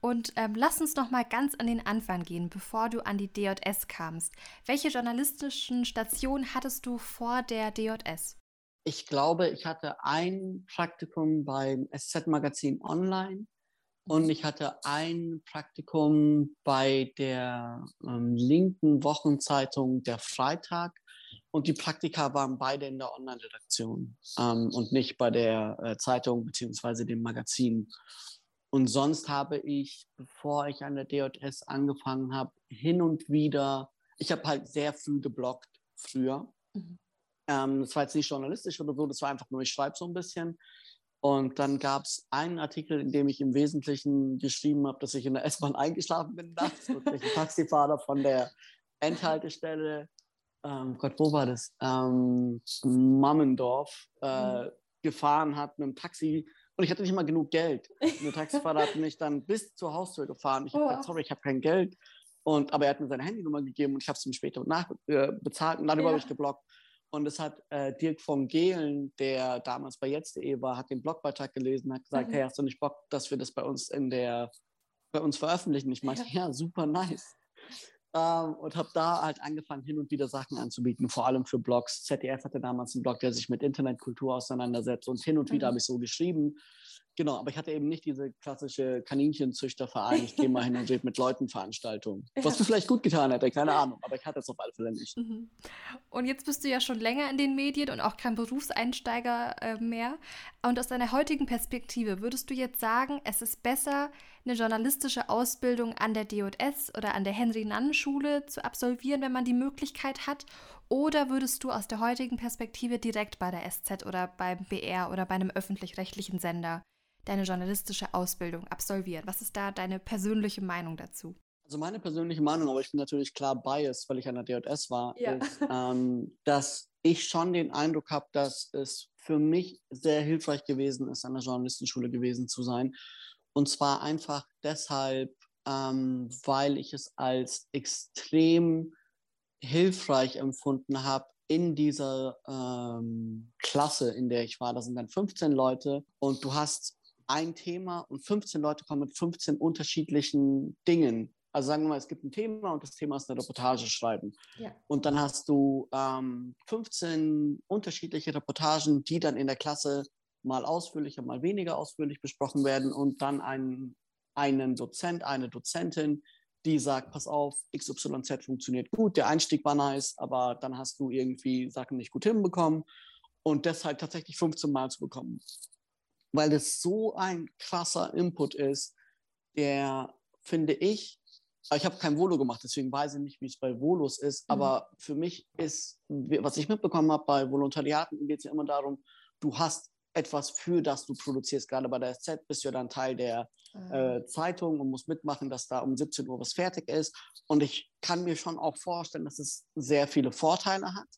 Und ähm, lass uns noch mal ganz an den Anfang gehen, bevor du an die DJS kamst. Welche journalistischen Stationen hattest du vor der DJS? Ich glaube, ich hatte ein Praktikum beim SZ-Magazin Online und ich hatte ein Praktikum bei der ähm, linken Wochenzeitung Der Freitag und die Praktika waren beide in der Online-Redaktion ähm, und nicht bei der äh, Zeitung bzw. dem Magazin. Und sonst habe ich, bevor ich an der DJS angefangen habe, hin und wieder, ich habe halt sehr früh gebloggt früher. Mhm. Ähm, das war jetzt nicht journalistisch oder so, das war einfach nur, ich schreibe so ein bisschen. Und dann gab es einen Artikel, in dem ich im Wesentlichen geschrieben habe, dass ich in der S-Bahn <laughs> eingeschlafen bin nachts und ich ein Taxifahrer von der Endhaltestelle, ähm, Gott, wo war das? Ähm, Mammendorf äh, mhm. gefahren hat mit dem Taxi und ich hatte nicht mal genug Geld. Der Taxifahrer hat <laughs> mich dann bis zur Haustür gefahren. Ich habe oh. gesagt, sorry, ich habe kein Geld. Und, aber er hat mir seine Handynummer gegeben und ich habe es ihm später nachbezahlt äh, und darüber ja. habe ich geblockt. Und es hat äh, Dirk von Gehlen, der damals bei jetzt.de war, hat den Blogbeitrag gelesen und hat gesagt, mhm. hey, hast du nicht Bock, dass wir das bei uns in der bei uns veröffentlichen? Ich meinte, ja, ja super nice. Ähm, und habe da halt angefangen, hin und wieder Sachen anzubieten, vor allem für Blogs. ZDF hatte damals einen Blog, der sich mit Internetkultur auseinandersetzt und hin und wieder mhm. habe ich so geschrieben. Genau, aber ich hatte eben nicht diese klassische Kaninchenzüchterverein, ich gehe mal hin und rede mit Leuten Veranstaltungen. <laughs> Was mir vielleicht gut getan hätte, keine Ahnung, aber ich hatte es auf alle Fälle nicht. Mhm. Und jetzt bist du ja schon länger in den Medien und auch kein Berufseinsteiger äh, mehr. Und aus deiner heutigen Perspektive, würdest du jetzt sagen, es ist besser, eine journalistische Ausbildung an der DOS oder an der Henry-Nannen-Schule zu absolvieren, wenn man die Möglichkeit hat? Oder würdest du aus der heutigen Perspektive direkt bei der SZ oder beim BR oder bei einem öffentlich-rechtlichen Sender deine journalistische Ausbildung absolvieren? Was ist da deine persönliche Meinung dazu? Also meine persönliche Meinung, aber ich bin natürlich klar biased, weil ich an der DJS war, ja. ist, ähm, dass ich schon den Eindruck habe, dass es für mich sehr hilfreich gewesen ist, an der Journalistenschule gewesen zu sein. Und zwar einfach deshalb, ähm, weil ich es als extrem hilfreich empfunden habe, in dieser ähm, Klasse, in der ich war, da sind dann 15 Leute und du hast ein Thema und 15 Leute kommen mit 15 unterschiedlichen Dingen. Also sagen wir mal, es gibt ein Thema und das Thema ist eine Reportage schreiben. Ja. Und dann hast du ähm, 15 unterschiedliche Reportagen, die dann in der Klasse mal ausführlicher, mal weniger ausführlich besprochen werden und dann einen, einen Dozent, eine Dozentin, die sagt, pass auf, XYZ funktioniert gut, der Einstieg war nice, aber dann hast du irgendwie Sachen nicht gut hinbekommen und deshalb tatsächlich 15 Mal zu bekommen weil das so ein krasser Input ist, der, finde ich, ich habe kein Volo gemacht, deswegen weiß ich nicht, wie es bei Volos ist, mhm. aber für mich ist, was ich mitbekommen habe bei Volontariaten, geht es ja immer darum, du hast etwas, für das du produzierst. Gerade bei der SZ bist du ja dann Teil der. Äh, Zeitung und musst mitmachen, dass da um 17 Uhr was fertig ist. Und ich kann mir schon auch vorstellen, dass es sehr viele Vorteile hat.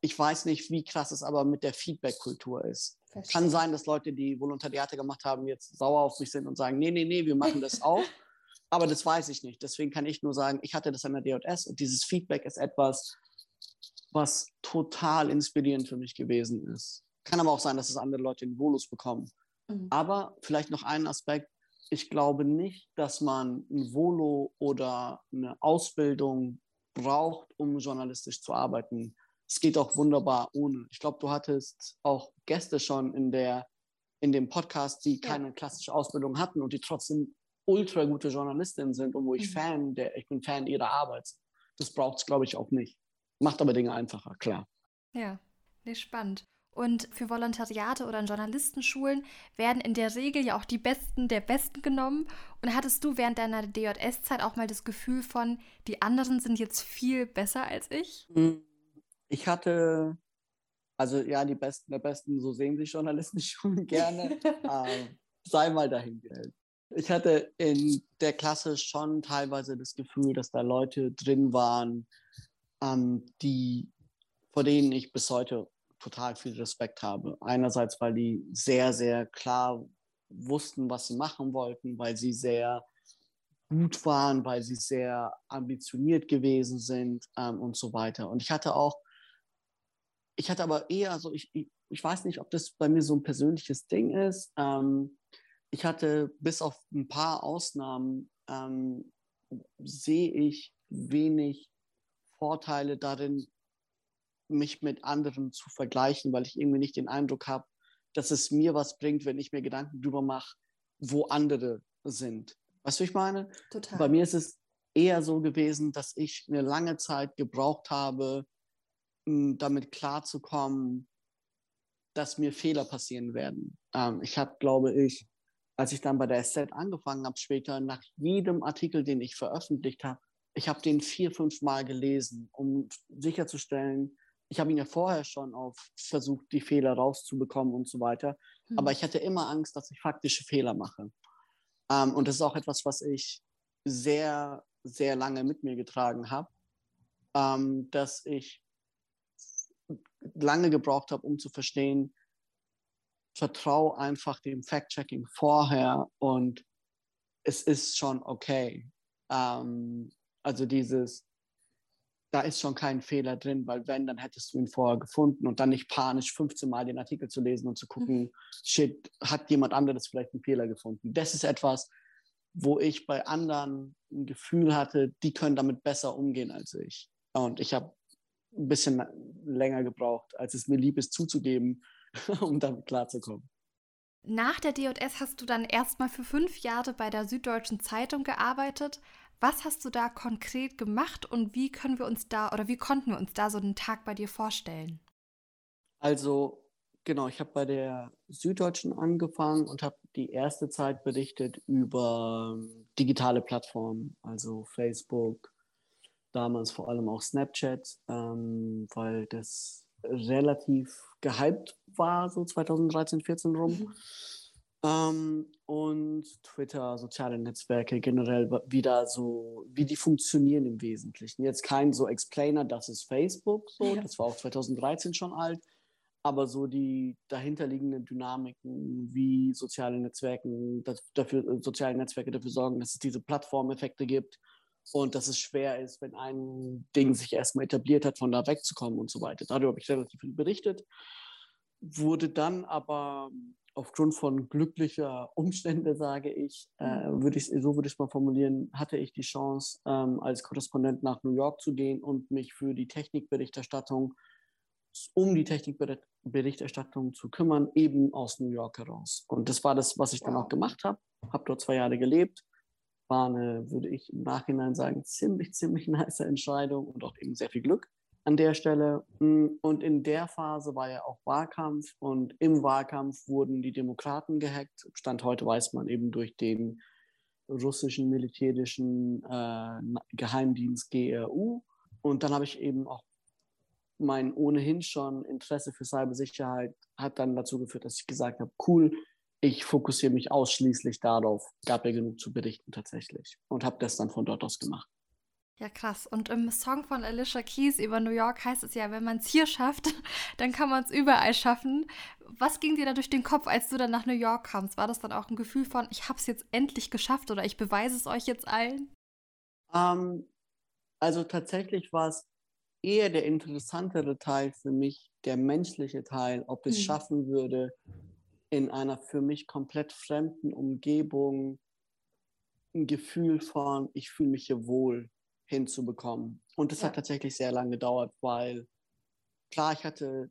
Ich weiß nicht, wie krass es aber mit der Feedback-Kultur ist. Verstehe. Kann sein, dass Leute, die Volontariate gemacht haben, jetzt sauer auf mich sind und sagen, nee, nee, nee, wir machen das <laughs> auch. Aber das weiß ich nicht. Deswegen kann ich nur sagen, ich hatte das an der DJS und dieses Feedback ist etwas, was total inspirierend für mich gewesen ist. Kann aber auch sein, dass es andere Leute in Volus bekommen. Mhm. Aber vielleicht noch ein Aspekt. Ich glaube nicht, dass man ein Volo oder eine Ausbildung braucht, um journalistisch zu arbeiten es geht auch wunderbar ohne. Ich glaube, du hattest auch Gäste schon in, der, in dem Podcast, die keine ja. klassische Ausbildung hatten und die trotzdem ultra gute Journalistinnen sind und wo ich mhm. Fan, der, ich bin Fan ihrer Arbeit. Das braucht es, glaube ich, auch nicht. Macht aber Dinge einfacher, klar. Ja, nee, spannend. Und für Volontariate oder in Journalistenschulen werden in der Regel ja auch die Besten der Besten genommen. Und hattest du während deiner DJS-Zeit auch mal das Gefühl von, die anderen sind jetzt viel besser als ich? Mhm ich hatte, also ja, die Besten der Besten, so sehen sich Journalisten schon <laughs> gerne, <laughs> ähm, sei mal dahingestellt. Ich hatte in der Klasse schon teilweise das Gefühl, dass da Leute drin waren, ähm, die, vor denen ich bis heute total viel Respekt habe. Einerseits, weil die sehr, sehr klar wussten, was sie machen wollten, weil sie sehr gut waren, weil sie sehr ambitioniert gewesen sind ähm, und so weiter. Und ich hatte auch ich hatte aber eher so, ich, ich, weiß nicht, ob das bei mir so ein persönliches Ding ist. Ähm, ich hatte bis auf ein paar Ausnahmen ähm, sehe ich wenig Vorteile darin, mich mit anderen zu vergleichen, weil ich irgendwie nicht den Eindruck habe, dass es mir was bringt, wenn ich mir Gedanken darüber mache, wo andere sind. Weißt du, ich meine? Total. Bei mir ist es eher so gewesen, dass ich eine lange Zeit gebraucht habe, damit klarzukommen, dass mir Fehler passieren werden. Ähm, ich habe, glaube ich, als ich dann bei der SZ angefangen habe, später nach jedem Artikel, den ich veröffentlicht habe, ich habe den vier, fünf Mal gelesen, um sicherzustellen, ich habe ihn ja vorher schon auf versucht, die Fehler rauszubekommen und so weiter. Mhm. Aber ich hatte immer Angst, dass ich faktische Fehler mache. Ähm, und das ist auch etwas, was ich sehr, sehr lange mit mir getragen habe. ähm, dass ich lange gebraucht habe, um zu verstehen, vertraue einfach dem Fact-Checking vorher und es ist schon okay. Ähm, also dieses, da ist schon kein Fehler drin, weil wenn, dann hättest du ihn vorher gefunden und dann nicht panisch 15 Mal den Artikel zu lesen und zu gucken, mhm. shit, hat jemand anderes vielleicht einen Fehler gefunden. Das ist etwas, wo ich bei anderen ein Gefühl hatte, die können damit besser umgehen als ich. Und ich habe ein bisschen länger gebraucht, als es mir lieb ist zuzugeben, <laughs> um damit klarzukommen. Nach der DJS hast du dann erstmal für fünf Jahre bei der Süddeutschen Zeitung gearbeitet. Was hast du da konkret gemacht und wie können wir uns da oder wie konnten wir uns da so einen Tag bei dir vorstellen? Also genau, ich habe bei der Süddeutschen angefangen und habe die erste Zeit berichtet über ähm, digitale Plattformen, also Facebook, damals vor allem auch Snapchat, ähm, weil das relativ gehypt war, so 2013, 14 rum. Mhm. Ähm, und Twitter, soziale Netzwerke generell wieder so, wie die funktionieren im Wesentlichen. Jetzt kein so Explainer, das ist Facebook, so, ja. das war auch 2013 schon alt, aber so die dahinterliegenden Dynamiken, wie soziale Netzwerke dafür, soziale Netzwerke dafür sorgen, dass es diese Plattformeffekte gibt und dass es schwer ist, wenn ein Ding sich erstmal etabliert hat, von da wegzukommen und so weiter. Darüber habe ich relativ viel berichtet, wurde dann aber aufgrund von glücklicher Umstände, sage ich, äh, mhm. würde ich so würde ich es mal formulieren, hatte ich die Chance, ähm, als Korrespondent nach New York zu gehen und mich für die Technikberichterstattung, um die Technikberichterstattung zu kümmern, eben aus New York heraus. Und das war das, was ich dann auch gemacht habe. Habe dort zwei Jahre gelebt war eine, würde ich im Nachhinein sagen, ziemlich, ziemlich <laughs> nice Entscheidung und auch eben sehr viel Glück an der Stelle. Mm, und in der Phase war ja auch Wahlkampf und im Wahlkampf wurden die Demokraten gehackt. Stand heute weiß man eben durch den russischen militärischen äh, Geheimdienst GRU. Und dann habe ich eben auch mein ohnehin schon Interesse für Cybersicherheit hat dann dazu geführt, dass ich gesagt habe, cool, ich fokussiere mich ausschließlich darauf. Gab ja genug zu berichten tatsächlich. Und habe das dann von dort aus gemacht. Ja, krass. Und im Song von Alicia Keys über New York heißt es ja, wenn man es hier schafft, <laughs> dann kann man es überall schaffen. Was ging dir da durch den Kopf, als du dann nach New York kamst? War das dann auch ein Gefühl von, ich habe es jetzt endlich geschafft oder ich beweise es euch jetzt allen? Ähm, also tatsächlich war es eher der interessantere Teil für mich, der menschliche Teil, ob ich es mhm. schaffen würde, in einer für mich komplett fremden Umgebung ein Gefühl von, ich fühle mich hier wohl hinzubekommen. Und das ja. hat tatsächlich sehr lange gedauert, weil klar, ich hatte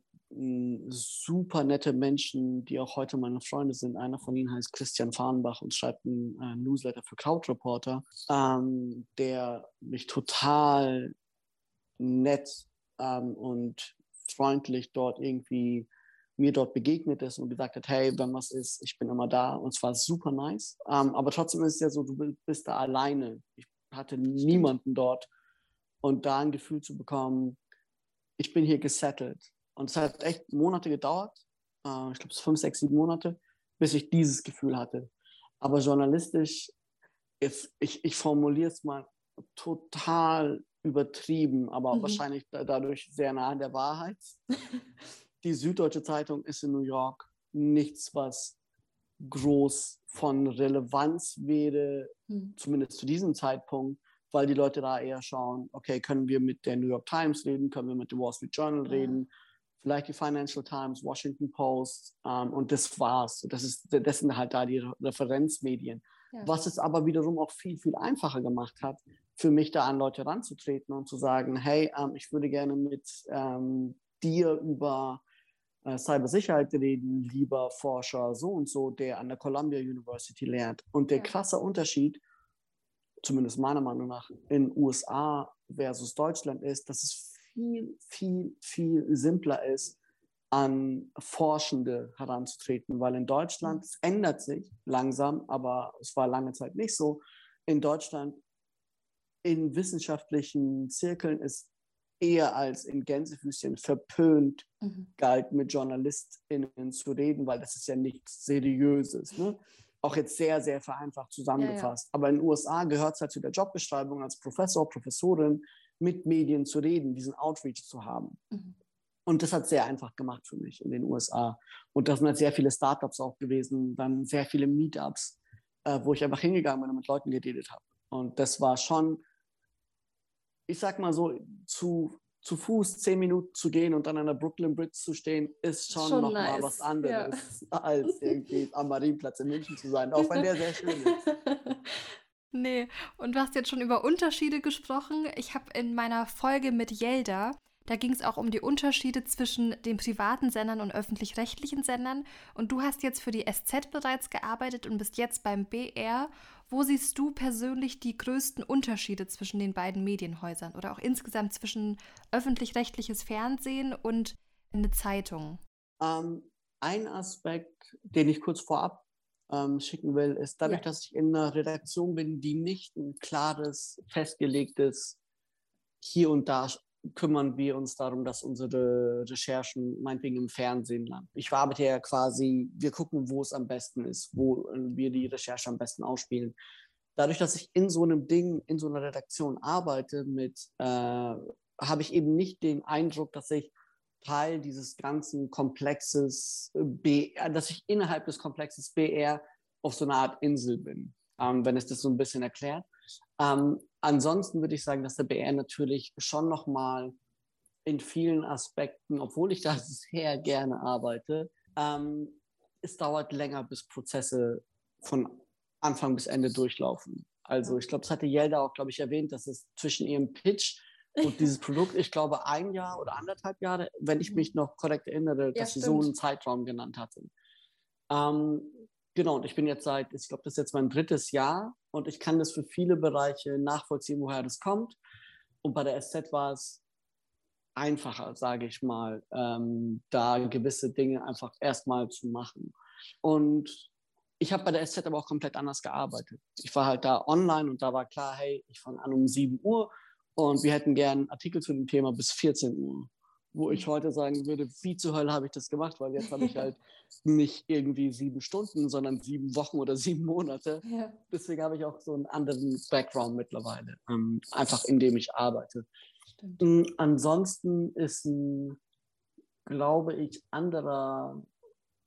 super nette Menschen, die auch heute meine Freunde sind. Einer von ihnen heißt Christian Fahrenbach und schreibt einen äh, Newsletter für Cloud Reporter, ähm, der mich total nett ähm, und freundlich dort irgendwie mir dort begegnet ist und gesagt hat, hey, wenn was ist, ich bin immer da. Und zwar super nice. Ähm, aber trotzdem ist es ja so, du bist da alleine. Ich hatte niemanden dort. Und da ein Gefühl zu bekommen, ich bin hier gesettelt. Und es hat echt Monate gedauert. Äh, ich glaube, es fünf, sechs, sieben Monate, bis ich dieses Gefühl hatte. Aber journalistisch, ist, ich, ich formuliere es mal total übertrieben, aber mhm. wahrscheinlich dadurch sehr nah an der Wahrheit. <laughs> die Süddeutsche Zeitung ist in New York nichts, was groß von Relevanz wäre, mhm. zumindest zu diesem Zeitpunkt, weil die Leute da eher schauen, okay, können wir mit der New York Times reden, können wir mit dem Wall Street Journal reden, vielleicht die Financial Times, Washington Post ähm, und das war's. Das, ist, das sind halt da die Referenzmedien. Ja. Was es aber wiederum auch viel, viel einfacher gemacht hat, für mich da an Leute ranzutreten und zu sagen, hey, ähm, ich würde gerne mit ähm, dir über äh, Cybersicherheit reden, lieber Forscher so und so, der an der Columbia University lernt. Und der krasse Unterschied, zumindest meiner Meinung nach, in USA versus Deutschland ist, dass es viel, viel, viel simpler ist, an Forschende heranzutreten, weil in Deutschland, es ändert sich langsam, aber es war lange Zeit nicht so, in Deutschland in wissenschaftlichen Zirkeln ist eher als in Gänsefüßchen verpönt mhm. galt, mit JournalistInnen zu reden, weil das ist ja nichts Seriöses. Ne? Auch jetzt sehr, sehr vereinfacht zusammengefasst. Ja, ja. Aber in den USA gehört es halt zu der Jobbeschreibung als Professor, Professorin, mit Medien zu reden, diesen Outreach zu haben. Mhm. Und das hat sehr einfach gemacht für mich in den USA. Und da sind halt sehr viele Startups auch gewesen, dann sehr viele Meetups, äh, wo ich einfach hingegangen bin und mit Leuten geredet habe. Und das war schon, ich sag mal so, zu, zu Fuß zehn Minuten zu gehen und dann an der Brooklyn Bridge zu stehen, ist schon, schon nochmal nice. was anderes, ja. <laughs> als irgendwie am Marienplatz in München zu sein, auch wenn der sehr schön ist. <laughs> Nee, und du hast jetzt schon über Unterschiede gesprochen. Ich habe in meiner Folge mit Yelda da ging es auch um die Unterschiede zwischen den privaten Sendern und öffentlich-rechtlichen Sendern. Und du hast jetzt für die SZ bereits gearbeitet und bist jetzt beim BR. Wo siehst du persönlich die größten Unterschiede zwischen den beiden Medienhäusern oder auch insgesamt zwischen öffentlich-rechtliches Fernsehen und eine Zeitung? Ähm, ein Aspekt, den ich kurz vorab ähm, schicken will, ist dadurch, ja. dass ich in einer Redaktion bin, die nicht ein klares, festgelegtes hier und da kümmern wir uns darum, dass unsere Recherchen meinetwegen im Fernsehen landen. Ich arbeite ja quasi, wir gucken, wo es am besten ist, wo wir die Recherche am besten ausspielen. Dadurch, dass ich in so einem Ding, in so einer Redaktion arbeite, mit, äh, habe ich eben nicht den Eindruck, dass ich Teil dieses ganzen Komplexes, BR, dass ich innerhalb des Komplexes BR auf so einer Art Insel bin, ähm, wenn es das so ein bisschen erklärt. Ähm, ansonsten würde ich sagen, dass der BR natürlich schon nochmal in vielen Aspekten, obwohl ich da <laughs> sehr gerne arbeite, ähm, es dauert länger, bis Prozesse von Anfang bis Ende durchlaufen. Also ich glaube, das hatte Jelda auch, glaube ich, erwähnt, dass es zwischen ihrem Pitch und dieses <laughs> Produkt, ich glaube, ein Jahr oder anderthalb Jahre, wenn ich mhm. mich noch korrekt erinnere, ja, dass stimmt. sie so einen Zeitraum genannt hatte. Ähm, Genau, und ich bin jetzt seit, ich glaube, das ist jetzt mein drittes Jahr und ich kann das für viele Bereiche nachvollziehen, woher das kommt. Und bei der SZ war es einfacher, sage ich mal, ähm, da gewisse Dinge einfach erstmal zu machen. Und ich habe bei der SZ aber auch komplett anders gearbeitet. Ich war halt da online und da war klar, hey, ich fange an um 7 Uhr und wir hätten gern Artikel zu dem Thema bis 14 Uhr wo ich heute sagen würde, wie zur Hölle habe ich das gemacht, weil jetzt habe ich halt <laughs> nicht irgendwie sieben Stunden, sondern sieben Wochen oder sieben Monate. Ja. Deswegen habe ich auch so einen anderen Background mittlerweile, ähm, einfach indem ich arbeite. Ähm, ansonsten ist ein, glaube ich, anderer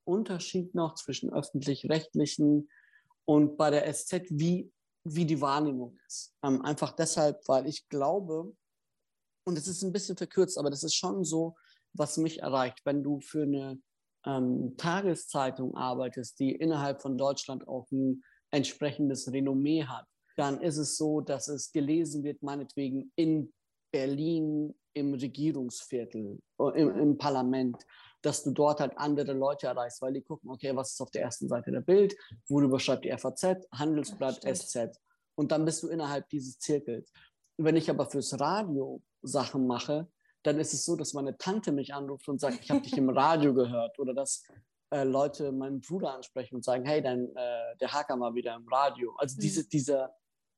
Unterschied noch zwischen öffentlich-rechtlichen und bei der SZ, wie, wie die Wahrnehmung ist. Ähm, einfach deshalb, weil ich glaube, und es ist ein bisschen verkürzt, aber das ist schon so, was mich erreicht, wenn du für eine ähm, Tageszeitung arbeitest, die innerhalb von Deutschland auch ein entsprechendes Renommee hat, dann ist es so, dass es gelesen wird, meinetwegen in Berlin im Regierungsviertel, äh, im, im Parlament, dass du dort halt andere Leute erreichst, weil die gucken, okay, was ist auf der ersten Seite der Bild, worüber schreibt die FAZ, Handelsblatt, SZ. Und dann bist du innerhalb dieses Zirkels. Wenn ich aber fürs Radio Sachen mache, dann ist es so, dass meine Tante mich anruft und sagt, ich habe dich im Radio gehört oder dass äh, Leute meinen Bruder ansprechen und sagen, hey, dein, äh, der Hacker war wieder im Radio. Also mhm. diese, diese,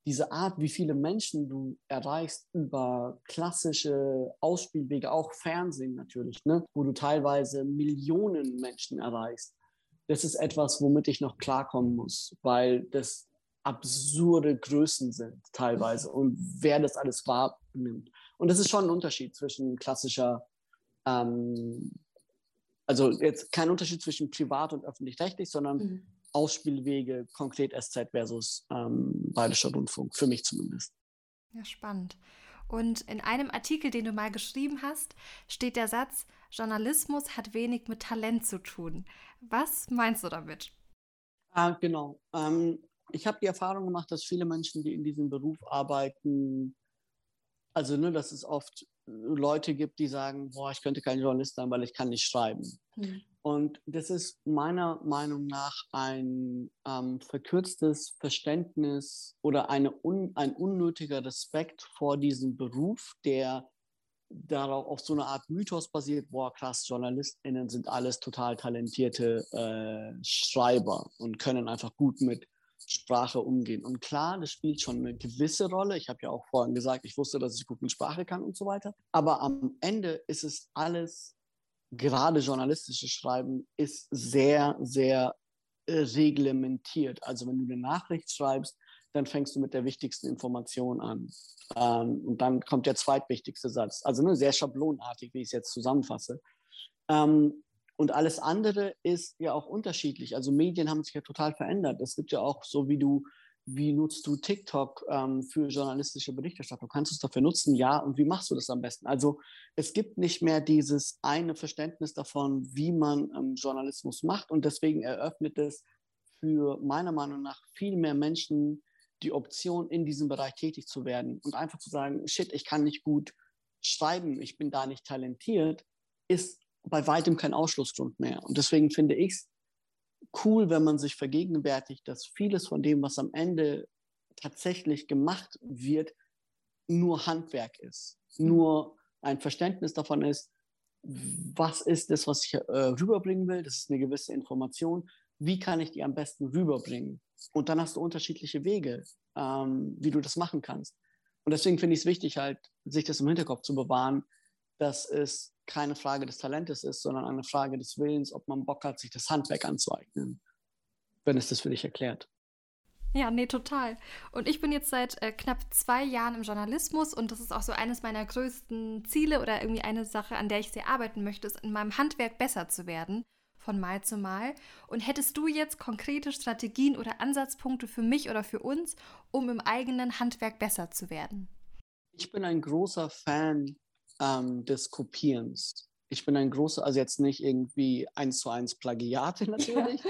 diese Art, wie viele Menschen du erreichst über klassische Ausspielwege, auch Fernsehen natürlich, ne? wo du teilweise Millionen Menschen erreichst. Das ist etwas, womit ich noch klarkommen muss, weil das absurde Größen sind teilweise und wer das alles wahrnimmt. Und das ist schon ein Unterschied zwischen klassischer, ähm, also jetzt kein Unterschied zwischen privat und öffentlich-rechtlich, sondern mhm. Ausspielwege, konkret SZ versus ähm, Bayerischer Rundfunk, für mich zumindest. Ja, spannend. Und in einem Artikel, den du mal geschrieben hast, steht der Satz, Journalismus hat wenig mit Talent zu tun. Was meinst du damit? Ah, genau. Ähm, ich habe die Erfahrung gemacht, dass viele Menschen, die in diesem Beruf arbeiten, also ne, dass es oft Leute gibt, die sagen, boah, ich könnte kein Journalist sein, weil ich kann nicht schreiben. Mhm. Und das ist meiner Meinung nach ein ähm, verkürztes Verständnis oder eine un, ein unnötiger Respekt vor diesem Beruf, der darauf auf so eine Art Mythos basiert, boah, krass, JournalistInnen sind alles total talentierte äh, Schreiber und können einfach gut mit Sprache umgehen. Und klar, das spielt schon eine gewisse Rolle. Ich habe ja auch vorhin gesagt, ich wusste, dass ich gut mit Sprache kann und so weiter. Aber am Ende ist es alles, gerade journalistisches Schreiben, ist sehr, sehr äh, reglementiert. Also wenn du eine Nachricht schreibst, dann fängst du mit der wichtigsten Information an. Ähm, und dann kommt der zweitwichtigste Satz. Also ne, sehr schablonartig, wie ich es jetzt zusammenfasse. Ähm, und alles andere ist ja auch unterschiedlich. Also Medien haben sich ja total verändert. Es gibt ja auch so, wie du, wie nutzt du TikTok ähm, für journalistische Berichterstattung? Kannst du es dafür nutzen? Ja. Und wie machst du das am besten? Also es gibt nicht mehr dieses eine Verständnis davon, wie man ähm, Journalismus macht. Und deswegen eröffnet es für meiner Meinung nach viel mehr Menschen die Option, in diesem Bereich tätig zu werden. Und einfach zu sagen, shit, ich kann nicht gut schreiben, ich bin da nicht talentiert, ist bei weitem kein Ausschlussgrund mehr. Und deswegen finde ich es cool, wenn man sich vergegenwärtigt, dass vieles von dem, was am Ende tatsächlich gemacht wird, nur Handwerk ist, nur ein Verständnis davon ist, was ist das, was ich äh, rüberbringen will. Das ist eine gewisse Information. Wie kann ich die am besten rüberbringen? Und dann hast du unterschiedliche Wege, ähm, wie du das machen kannst. Und deswegen finde ich es wichtig, halt, sich das im Hinterkopf zu bewahren, dass es keine Frage des Talentes ist, sondern eine Frage des Willens, ob man Bock hat, sich das Handwerk anzueignen, wenn es das für dich erklärt. Ja, nee, total. Und ich bin jetzt seit äh, knapp zwei Jahren im Journalismus und das ist auch so eines meiner größten Ziele oder irgendwie eine Sache, an der ich sehr arbeiten möchte, ist in meinem Handwerk besser zu werden von Mal zu Mal. Und hättest du jetzt konkrete Strategien oder Ansatzpunkte für mich oder für uns, um im eigenen Handwerk besser zu werden? Ich bin ein großer Fan ähm, des Kopierens. Ich bin ein großer, also jetzt nicht irgendwie eins zu eins Plagiate <laughs> natürlich,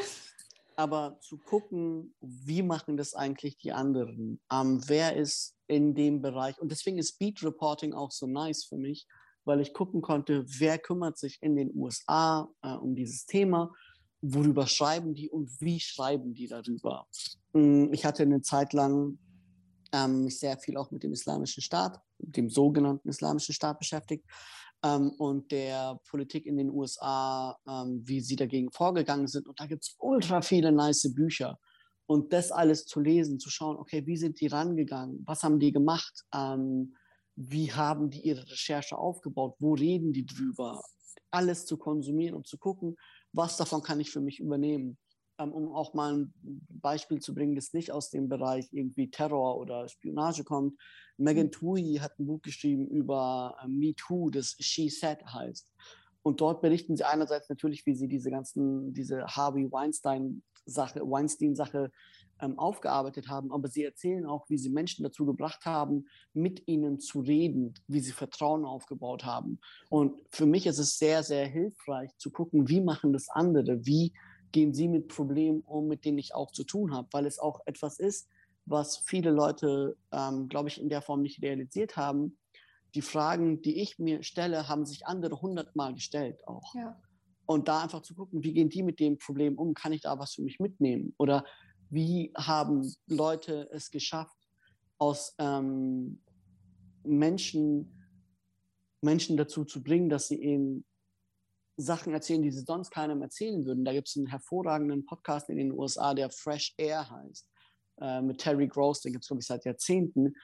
aber zu gucken, wie machen das eigentlich die anderen? Ähm, wer ist in dem Bereich? Und deswegen ist Beat Reporting auch so nice für mich, weil ich gucken konnte, wer kümmert sich in den USA äh, um dieses Thema, worüber schreiben die und wie schreiben die darüber. Hm, ich hatte eine Zeit lang ähm, mich sehr viel auch mit dem Islamischen Staat, dem sogenannten Islamischen Staat beschäftigt ähm, und der Politik in den USA, ähm, wie sie dagegen vorgegangen sind. Und da gibt es ultra viele nice Bücher. Und das alles zu lesen, zu schauen, okay, wie sind die rangegangen? Was haben die gemacht? Ähm, wie haben die ihre Recherche aufgebaut? Wo reden die drüber? Alles zu konsumieren und zu gucken, was davon kann ich für mich übernehmen ähm, um auch mal ein Beispiel zu bringen, das nicht aus dem Bereich irgendwie Terror oder Spionage kommt. Megan mhm. Tui hat ein Buch geschrieben über äh, Me Too, das She Said heißt. Und dort berichten sie einerseits natürlich, wie sie diese ganzen, diese Harvey Weinstein-Sache, Weinstein-Sache ähm, aufgearbeitet haben, aber sie erzählen auch, wie sie Menschen dazu gebracht haben, mit ihnen zu reden, wie sie Vertrauen aufgebaut haben. Und für mich ist es sehr, sehr hilfreich zu gucken, wie machen das andere, wie gehen sie mit Problemen um, mit denen ich auch zu tun habe, weil es auch etwas ist, was viele Leute, ähm, glaube ich, in der Form nicht realisiert haben. Die Fragen, die ich mir stelle, haben sich andere hundertmal gestellt auch. Ja. Und da einfach zu gucken, wie gehen die mit dem Problem um? Kann ich da was für mich mitnehmen? Oder wie haben Leute es geschafft, aus ähm, Menschen, Menschen dazu zu bringen, dass sie ihnen Sachen erzählen, die sie sonst keinem erzählen würden. Da gibt es einen hervorragenden Podcast in den USA, der Fresh Air heißt, äh, mit Terry Gross, den gibt es, glaube ich, seit Jahrzehnten.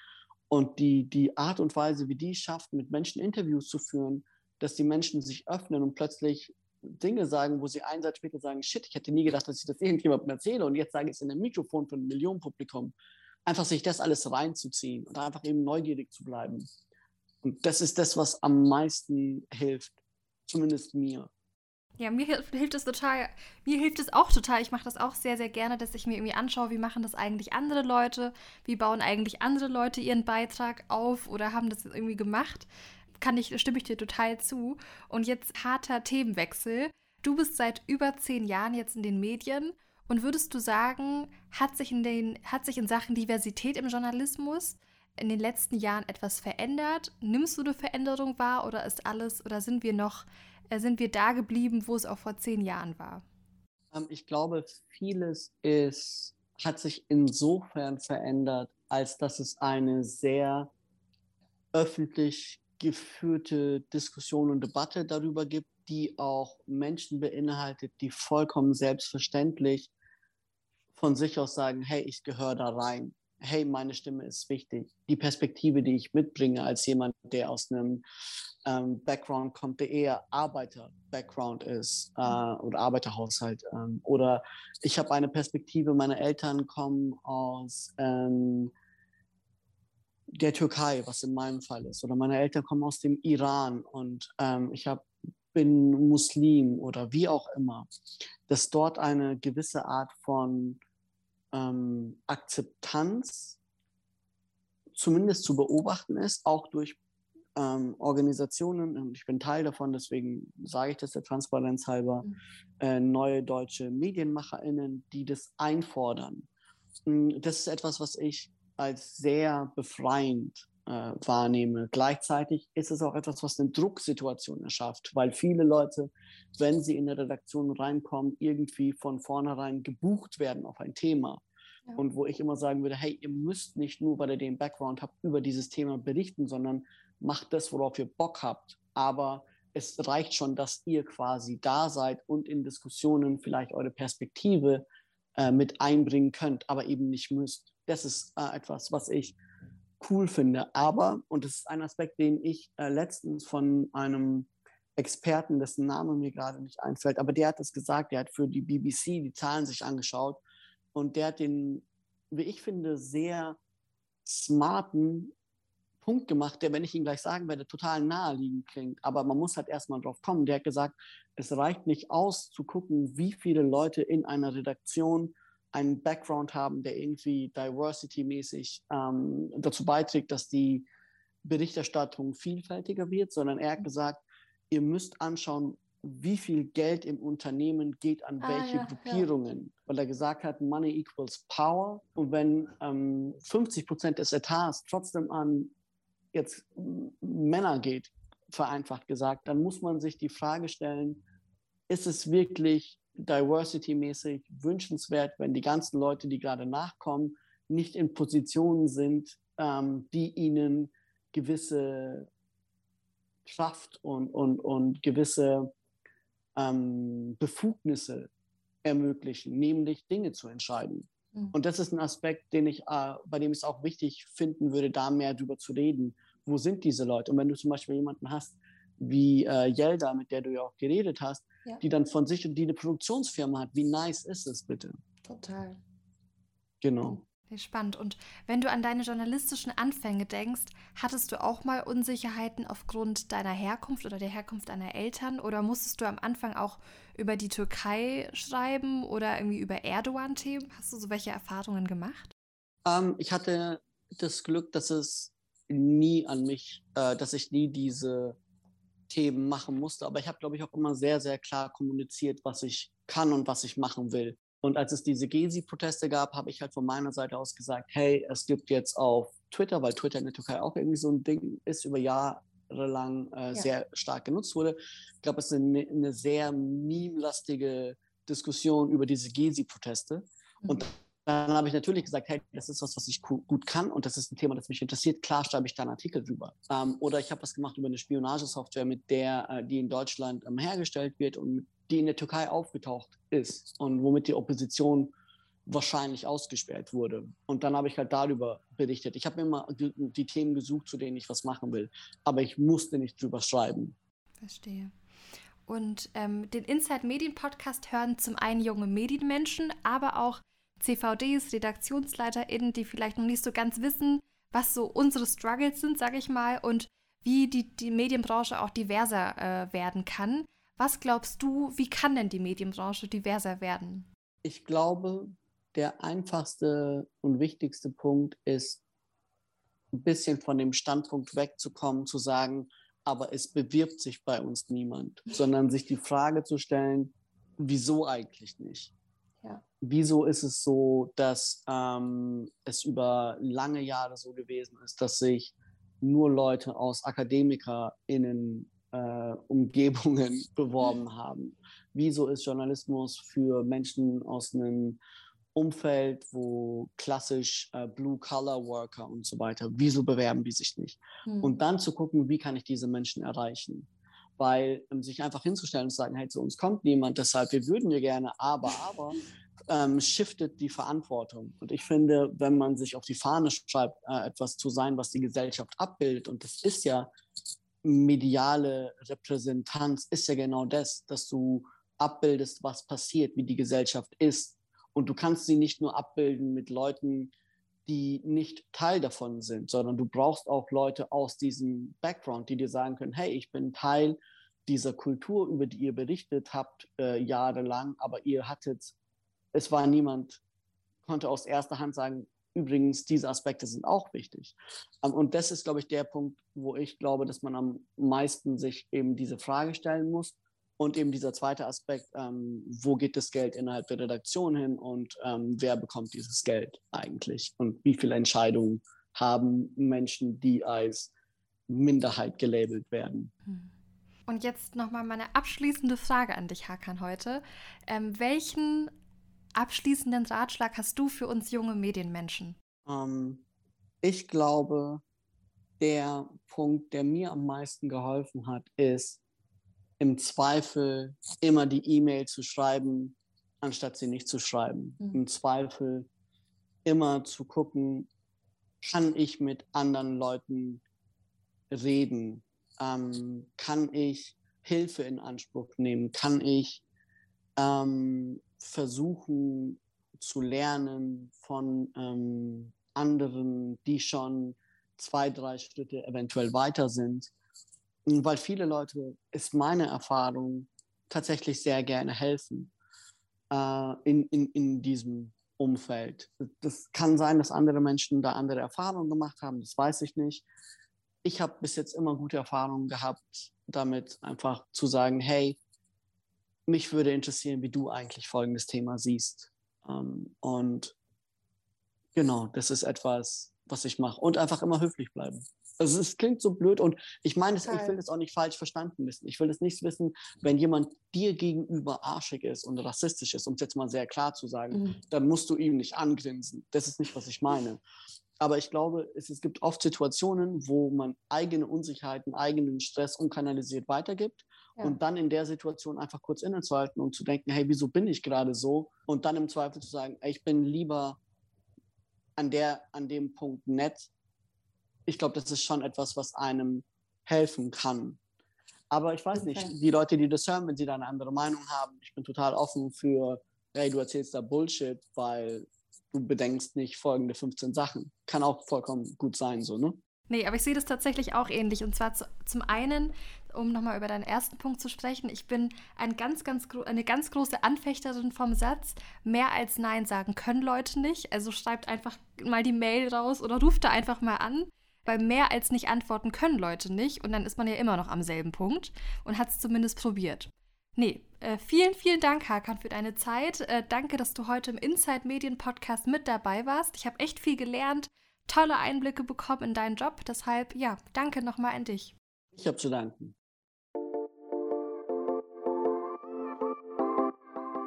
Und die, die Art und Weise, wie die schafft, mit Menschen Interviews zu führen, dass die Menschen sich öffnen und plötzlich Dinge sagen, wo sie einen Satz später sagen, shit, ich hätte nie gedacht, dass ich das irgendjemandem erzähle und jetzt sage ich es in einem Mikrofon von einem Millionenpublikum. Einfach sich das alles reinzuziehen und einfach eben neugierig zu bleiben. Und das ist das, was am meisten hilft Zumindest mir. Ja, mir hilft es total, mir hilft es auch total. Ich mache das auch sehr, sehr gerne, dass ich mir irgendwie anschaue, wie machen das eigentlich andere Leute, wie bauen eigentlich andere Leute ihren Beitrag auf oder haben das irgendwie gemacht. Kann ich, stimme ich dir total zu. Und jetzt harter Themenwechsel. Du bist seit über zehn Jahren jetzt in den Medien und würdest du sagen, hat sich in den, hat sich in Sachen Diversität im Journalismus in den letzten Jahren etwas verändert? Nimmst du eine Veränderung wahr oder ist alles oder sind wir noch, äh, sind wir da geblieben, wo es auch vor zehn Jahren war? Ähm, ich glaube, vieles ist, hat sich insofern verändert, als dass es eine sehr öffentlich geführte Diskussion und Debatte darüber gibt, die auch Menschen beinhaltet, die vollkommen selbstverständlich von sich aus sagen, hey, ich gehöre da rein hey, meine Stimme ist wichtig. Die Perspektive, die ich mitbringe als jemand, der aus einem ähm, Background kommt, der eher Arbeiter-Background ist äh, oder Arbeiterhaushalt. Ähm, oder ich habe eine Perspektive, meine Eltern kommen aus ähm, der Türkei, was in meinem Fall ist. Oder meine Eltern kommen aus dem Iran und ähm, ich hab, bin Muslim oder wie auch immer. Dass dort eine gewisse Art von ähm, Akzeptanz zumindest zu beobachten ist, auch durch ähm, Organisationen, und ich bin Teil davon, deswegen sage ich das der Transparenz halber, mhm. äh, neue deutsche MedienmacherInnen, die das einfordern. Hm, das ist etwas, was ich als sehr befreiend äh, wahrnehme. Gleichzeitig ist es auch etwas, was eine Drucksituation erschafft, weil viele Leute, wenn sie in eine Redaktion reinkommen, irgendwie von vornherein gebucht werden auf ein Thema. Ja. Und wo ich immer sagen würde, hey, ihr müsst nicht nur, weil ihr den Background habt, über dieses Thema berichten, sondern macht das, worauf ihr Bock habt. Aber es reicht schon, dass ihr quasi da seid und in Diskussionen vielleicht eure Perspektive äh, mit einbringen könnt, aber eben nicht müsst. Das ist äh, etwas, was ich cool finde. Aber, und das ist ein Aspekt, den ich äh, letztens von einem Experten, dessen Name mir gerade nicht einfällt, aber der hat das gesagt, der hat für die BBC die Zahlen sich angeschaut und der hat den, wie ich finde, sehr smarten Punkt gemacht, der, wenn ich ihn gleich sagen werde, total naheliegend klingt. Aber man muss halt erstmal drauf kommen. Der hat gesagt, es reicht nicht aus zu gucken, wie viele Leute in einer Redaktion einen Background haben, der irgendwie diversity-mäßig ähm, dazu beiträgt, dass die Berichterstattung vielfältiger wird, sondern er hat gesagt, ihr müsst anschauen, wie viel Geld im Unternehmen geht an ah, welche ja, Gruppierungen. Ja. Weil er gesagt hat, Money equals Power. Und wenn ähm, 50 Prozent des Etats trotzdem an jetzt Männer geht, vereinfacht gesagt, dann muss man sich die Frage stellen, ist es wirklich diversity-mäßig wünschenswert, wenn die ganzen Leute, die gerade nachkommen, nicht in Positionen sind, ähm, die ihnen gewisse Kraft und, und, und gewisse ähm, Befugnisse ermöglichen, nämlich Dinge zu entscheiden. Mhm. Und das ist ein Aspekt, den ich, äh, bei dem ich es auch wichtig finden würde, da mehr drüber zu reden wo sind diese Leute? Und wenn du zum Beispiel jemanden hast wie äh, Yelda, mit der du ja auch geredet hast, ja. die dann von sich und die eine Produktionsfirma hat, wie nice ist es bitte? Total. Genau. Spannend. Und wenn du an deine journalistischen Anfänge denkst, hattest du auch mal Unsicherheiten aufgrund deiner Herkunft oder der Herkunft deiner Eltern? Oder musstest du am Anfang auch über die Türkei schreiben oder irgendwie über Erdogan-Themen? Hast du so welche Erfahrungen gemacht? Ähm, ich hatte das Glück, dass es nie an mich, äh, dass ich nie diese Themen machen musste. Aber ich habe, glaube ich, auch immer sehr, sehr klar kommuniziert, was ich kann und was ich machen will. Und als es diese Gezi-Proteste gab, habe ich halt von meiner Seite aus gesagt, hey, es gibt jetzt auf Twitter, weil Twitter in der Türkei auch irgendwie so ein Ding ist, über Jahre lang äh, ja. sehr stark genutzt wurde. Ich glaube, es ist eine, eine sehr meme-lastige Diskussion über diese Gezi-Proteste. Mhm. Und dann habe ich natürlich gesagt, hey, das ist was, was ich gut kann und das ist ein Thema, das mich interessiert. Klar schreibe ich da einen Artikel drüber. Ähm, oder ich habe was gemacht über eine Spionagesoftware, mit der, äh, die in Deutschland ähm, hergestellt wird und die in der Türkei aufgetaucht ist und womit die Opposition wahrscheinlich ausgesperrt wurde. Und dann habe ich halt darüber berichtet. Ich habe mir immer die, Themen gesucht, zu denen ich was machen will. Aber ich musste nicht drüber schreiben. Verstehe. Und ähm, den Inside Medien Podcast hören zum einen junge Medienmenschen, aber auch CVDs, RedaktionsleiterInnen, die vielleicht noch nicht so ganz wissen, was so unsere Struggles sind, sage ich mal, und wie die, die Medienbranche auch diverser äh, werden kann. Was glaubst du, wie kann denn die Medienbranche diverser werden? Ich glaube, der einfachste und wichtigste Punkt ist, ein bisschen von dem Standpunkt wegzukommen, zu sagen, aber es bewirbt sich bei uns niemand, sondern sich die Frage zu stellen, wieso eigentlich nicht? Ja. Wieso ist es so, dass ähm, es über lange Jahre so gewesen ist, dass sich nur Leute aus AkademikerInnen äh, Umgebungen <laughs> beworben haben? Wieso ist Journalismus für Menschen aus einem Umfeld, wo klassisch äh, Blue-Collar-Worker und so weiter, wieso bewerben die sich nicht? Mhm. Und dann zu gucken, wie kann ich diese Menschen erreichen? weil um, sich einfach hinzustellen und zu sagen, hey, zu uns kommt niemand, deshalb, wir würden wir gerne, aber, aber, ähm, shiftet die Verantwortung. Und ich finde, wenn man sich auf die Fahne schreibt, äh, etwas zu sein, was die Gesellschaft abbildet, und das ist ja mediale Repräsentanz, ist ja genau das, dass du abbildest, was passiert, wie die Gesellschaft ist. Und du kannst sie nicht nur abbilden mit Leuten, die nicht Teil davon sind, sondern du brauchst auch Leute aus diesem Background, die dir sagen können, hey, ich bin Teil dieser Kultur, über die ihr berichtet habt, äh, jahrelang, aber ihr hattet, es war niemand, konnte aus erster Hand sagen, übrigens, diese Aspekte sind auch wichtig. Ähm, und das ist, glaube ich, der Punkt, wo ich glaube, dass man am meisten sich eben diese Frage stellen muss. Und eben dieser zweite Aspekt, ähm, wo geht das Geld innerhalb der Redaktion hin und ähm, wer bekommt dieses Geld eigentlich? Und wie viele Entscheidungen haben Menschen, die als Minderheit gelabelt werden? Hm. Und jetzt nochmal meine abschließende Frage an dich, Hakan, heute. Ähm, welchen abschließenden Ratschlag hast du für uns junge Medienmenschen? Ähm, ich glaube, der Punkt, der mir am meisten geholfen hat, ist, im Zweifel immer die E-Mail zu schreiben, anstatt sie nicht zu schreiben. Mhm. Im Zweifel immer zu gucken, kann ich mit anderen Leuten reden? ähm, kann ich Hilfe in Anspruch nehmen? Kann ich ähm, versuchen zu lernen von ähm, anderen, die schon zwei, drei Schritte eventuell weiter sind? Weil viele Leute, ist meine Erfahrung, tatsächlich sehr gerne helfen äh, in, in, in diesem Umfeld. Das kann sein, dass andere Menschen da andere Erfahrungen gemacht haben, das weiß ich nicht ich habe bis jetzt immer gute Erfahrungen gehabt, damit einfach zu sagen, hey, mich würde interessieren, wie du eigentlich folgendes Thema siehst. Ähm, und genau, das ist etwas, was ich mache. Und einfach immer höflich bleiben. Also es klingt so blöd und ich meine, ich will das auch nicht falsch verstanden wissen. Ich will das nicht wissen, wenn jemand dir gegenüber arschig ist und rassistisch ist, um es jetzt mal sehr klar zu sagen, mhm. dann musst du ihm nicht angrinsen. Das ist nicht, was ich meine. Aber ich glaube, es, es gibt oft Situationen, wo man eigene Unsicherheiten, eigenen Stress unkanalisiert weitergibt. Ja. Und dann in der Situation einfach kurz innezuhalten und zu denken, hey, wieso bin ich gerade so? Und dann im Zweifel zu sagen, ich bin lieber an, der, an dem Punkt nett. Ich glaube, das ist schon etwas, was einem helfen kann. Aber ich weiß okay. nicht, die Leute, die das hören, wenn sie da eine andere Meinung haben, ich bin total offen für, hey, du erzählst da Bullshit, weil du bedenkst nicht folgende 15 Sachen. Kann auch vollkommen gut sein, so, ne? Nee, aber ich sehe das tatsächlich auch ähnlich. Und zwar zu, zum einen, um nochmal über deinen ersten Punkt zu sprechen, ich bin ein ganz, ganz, eine ganz große Anfechterin vom Satz, mehr als Nein sagen können Leute nicht. Also schreibt einfach mal die Mail raus oder ruft da einfach mal an. Weil mehr als nicht antworten können Leute nicht. Und dann ist man ja immer noch am selben Punkt und hat es zumindest probiert. Nee, äh, vielen, vielen Dank, Hakan, für deine Zeit. Äh, danke, dass du heute im Inside Medien Podcast mit dabei warst. Ich habe echt viel gelernt, tolle Einblicke bekommen in deinen Job. Deshalb, ja, danke nochmal an dich. Ich habe zu danken.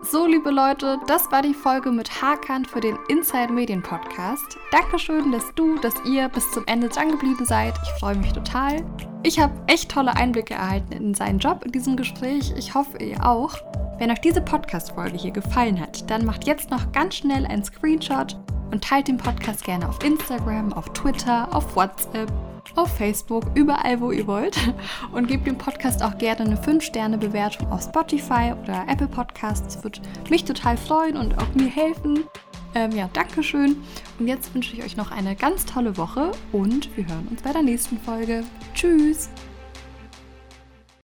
So, liebe Leute, das war die Folge mit Hakan für den Inside Medien Podcast. Dankeschön, dass du, dass ihr bis zum Ende dran geblieben seid. Ich freue mich total. Ich habe echt tolle Einblicke erhalten in seinen Job in diesem Gespräch. Ich hoffe, ihr auch. Wenn euch diese Podcast-Folge hier gefallen hat, dann macht jetzt noch ganz schnell einen Screenshot und teilt den Podcast gerne auf Instagram, auf Twitter, auf WhatsApp auf Facebook, überall, wo ihr wollt. Und gebt dem Podcast auch gerne eine 5-Sterne-Bewertung auf Spotify oder Apple Podcasts. Würde mich total freuen und auch mir helfen. Ähm, ja, Dankeschön. Und jetzt wünsche ich euch noch eine ganz tolle Woche und wir hören uns bei der nächsten Folge. Tschüss!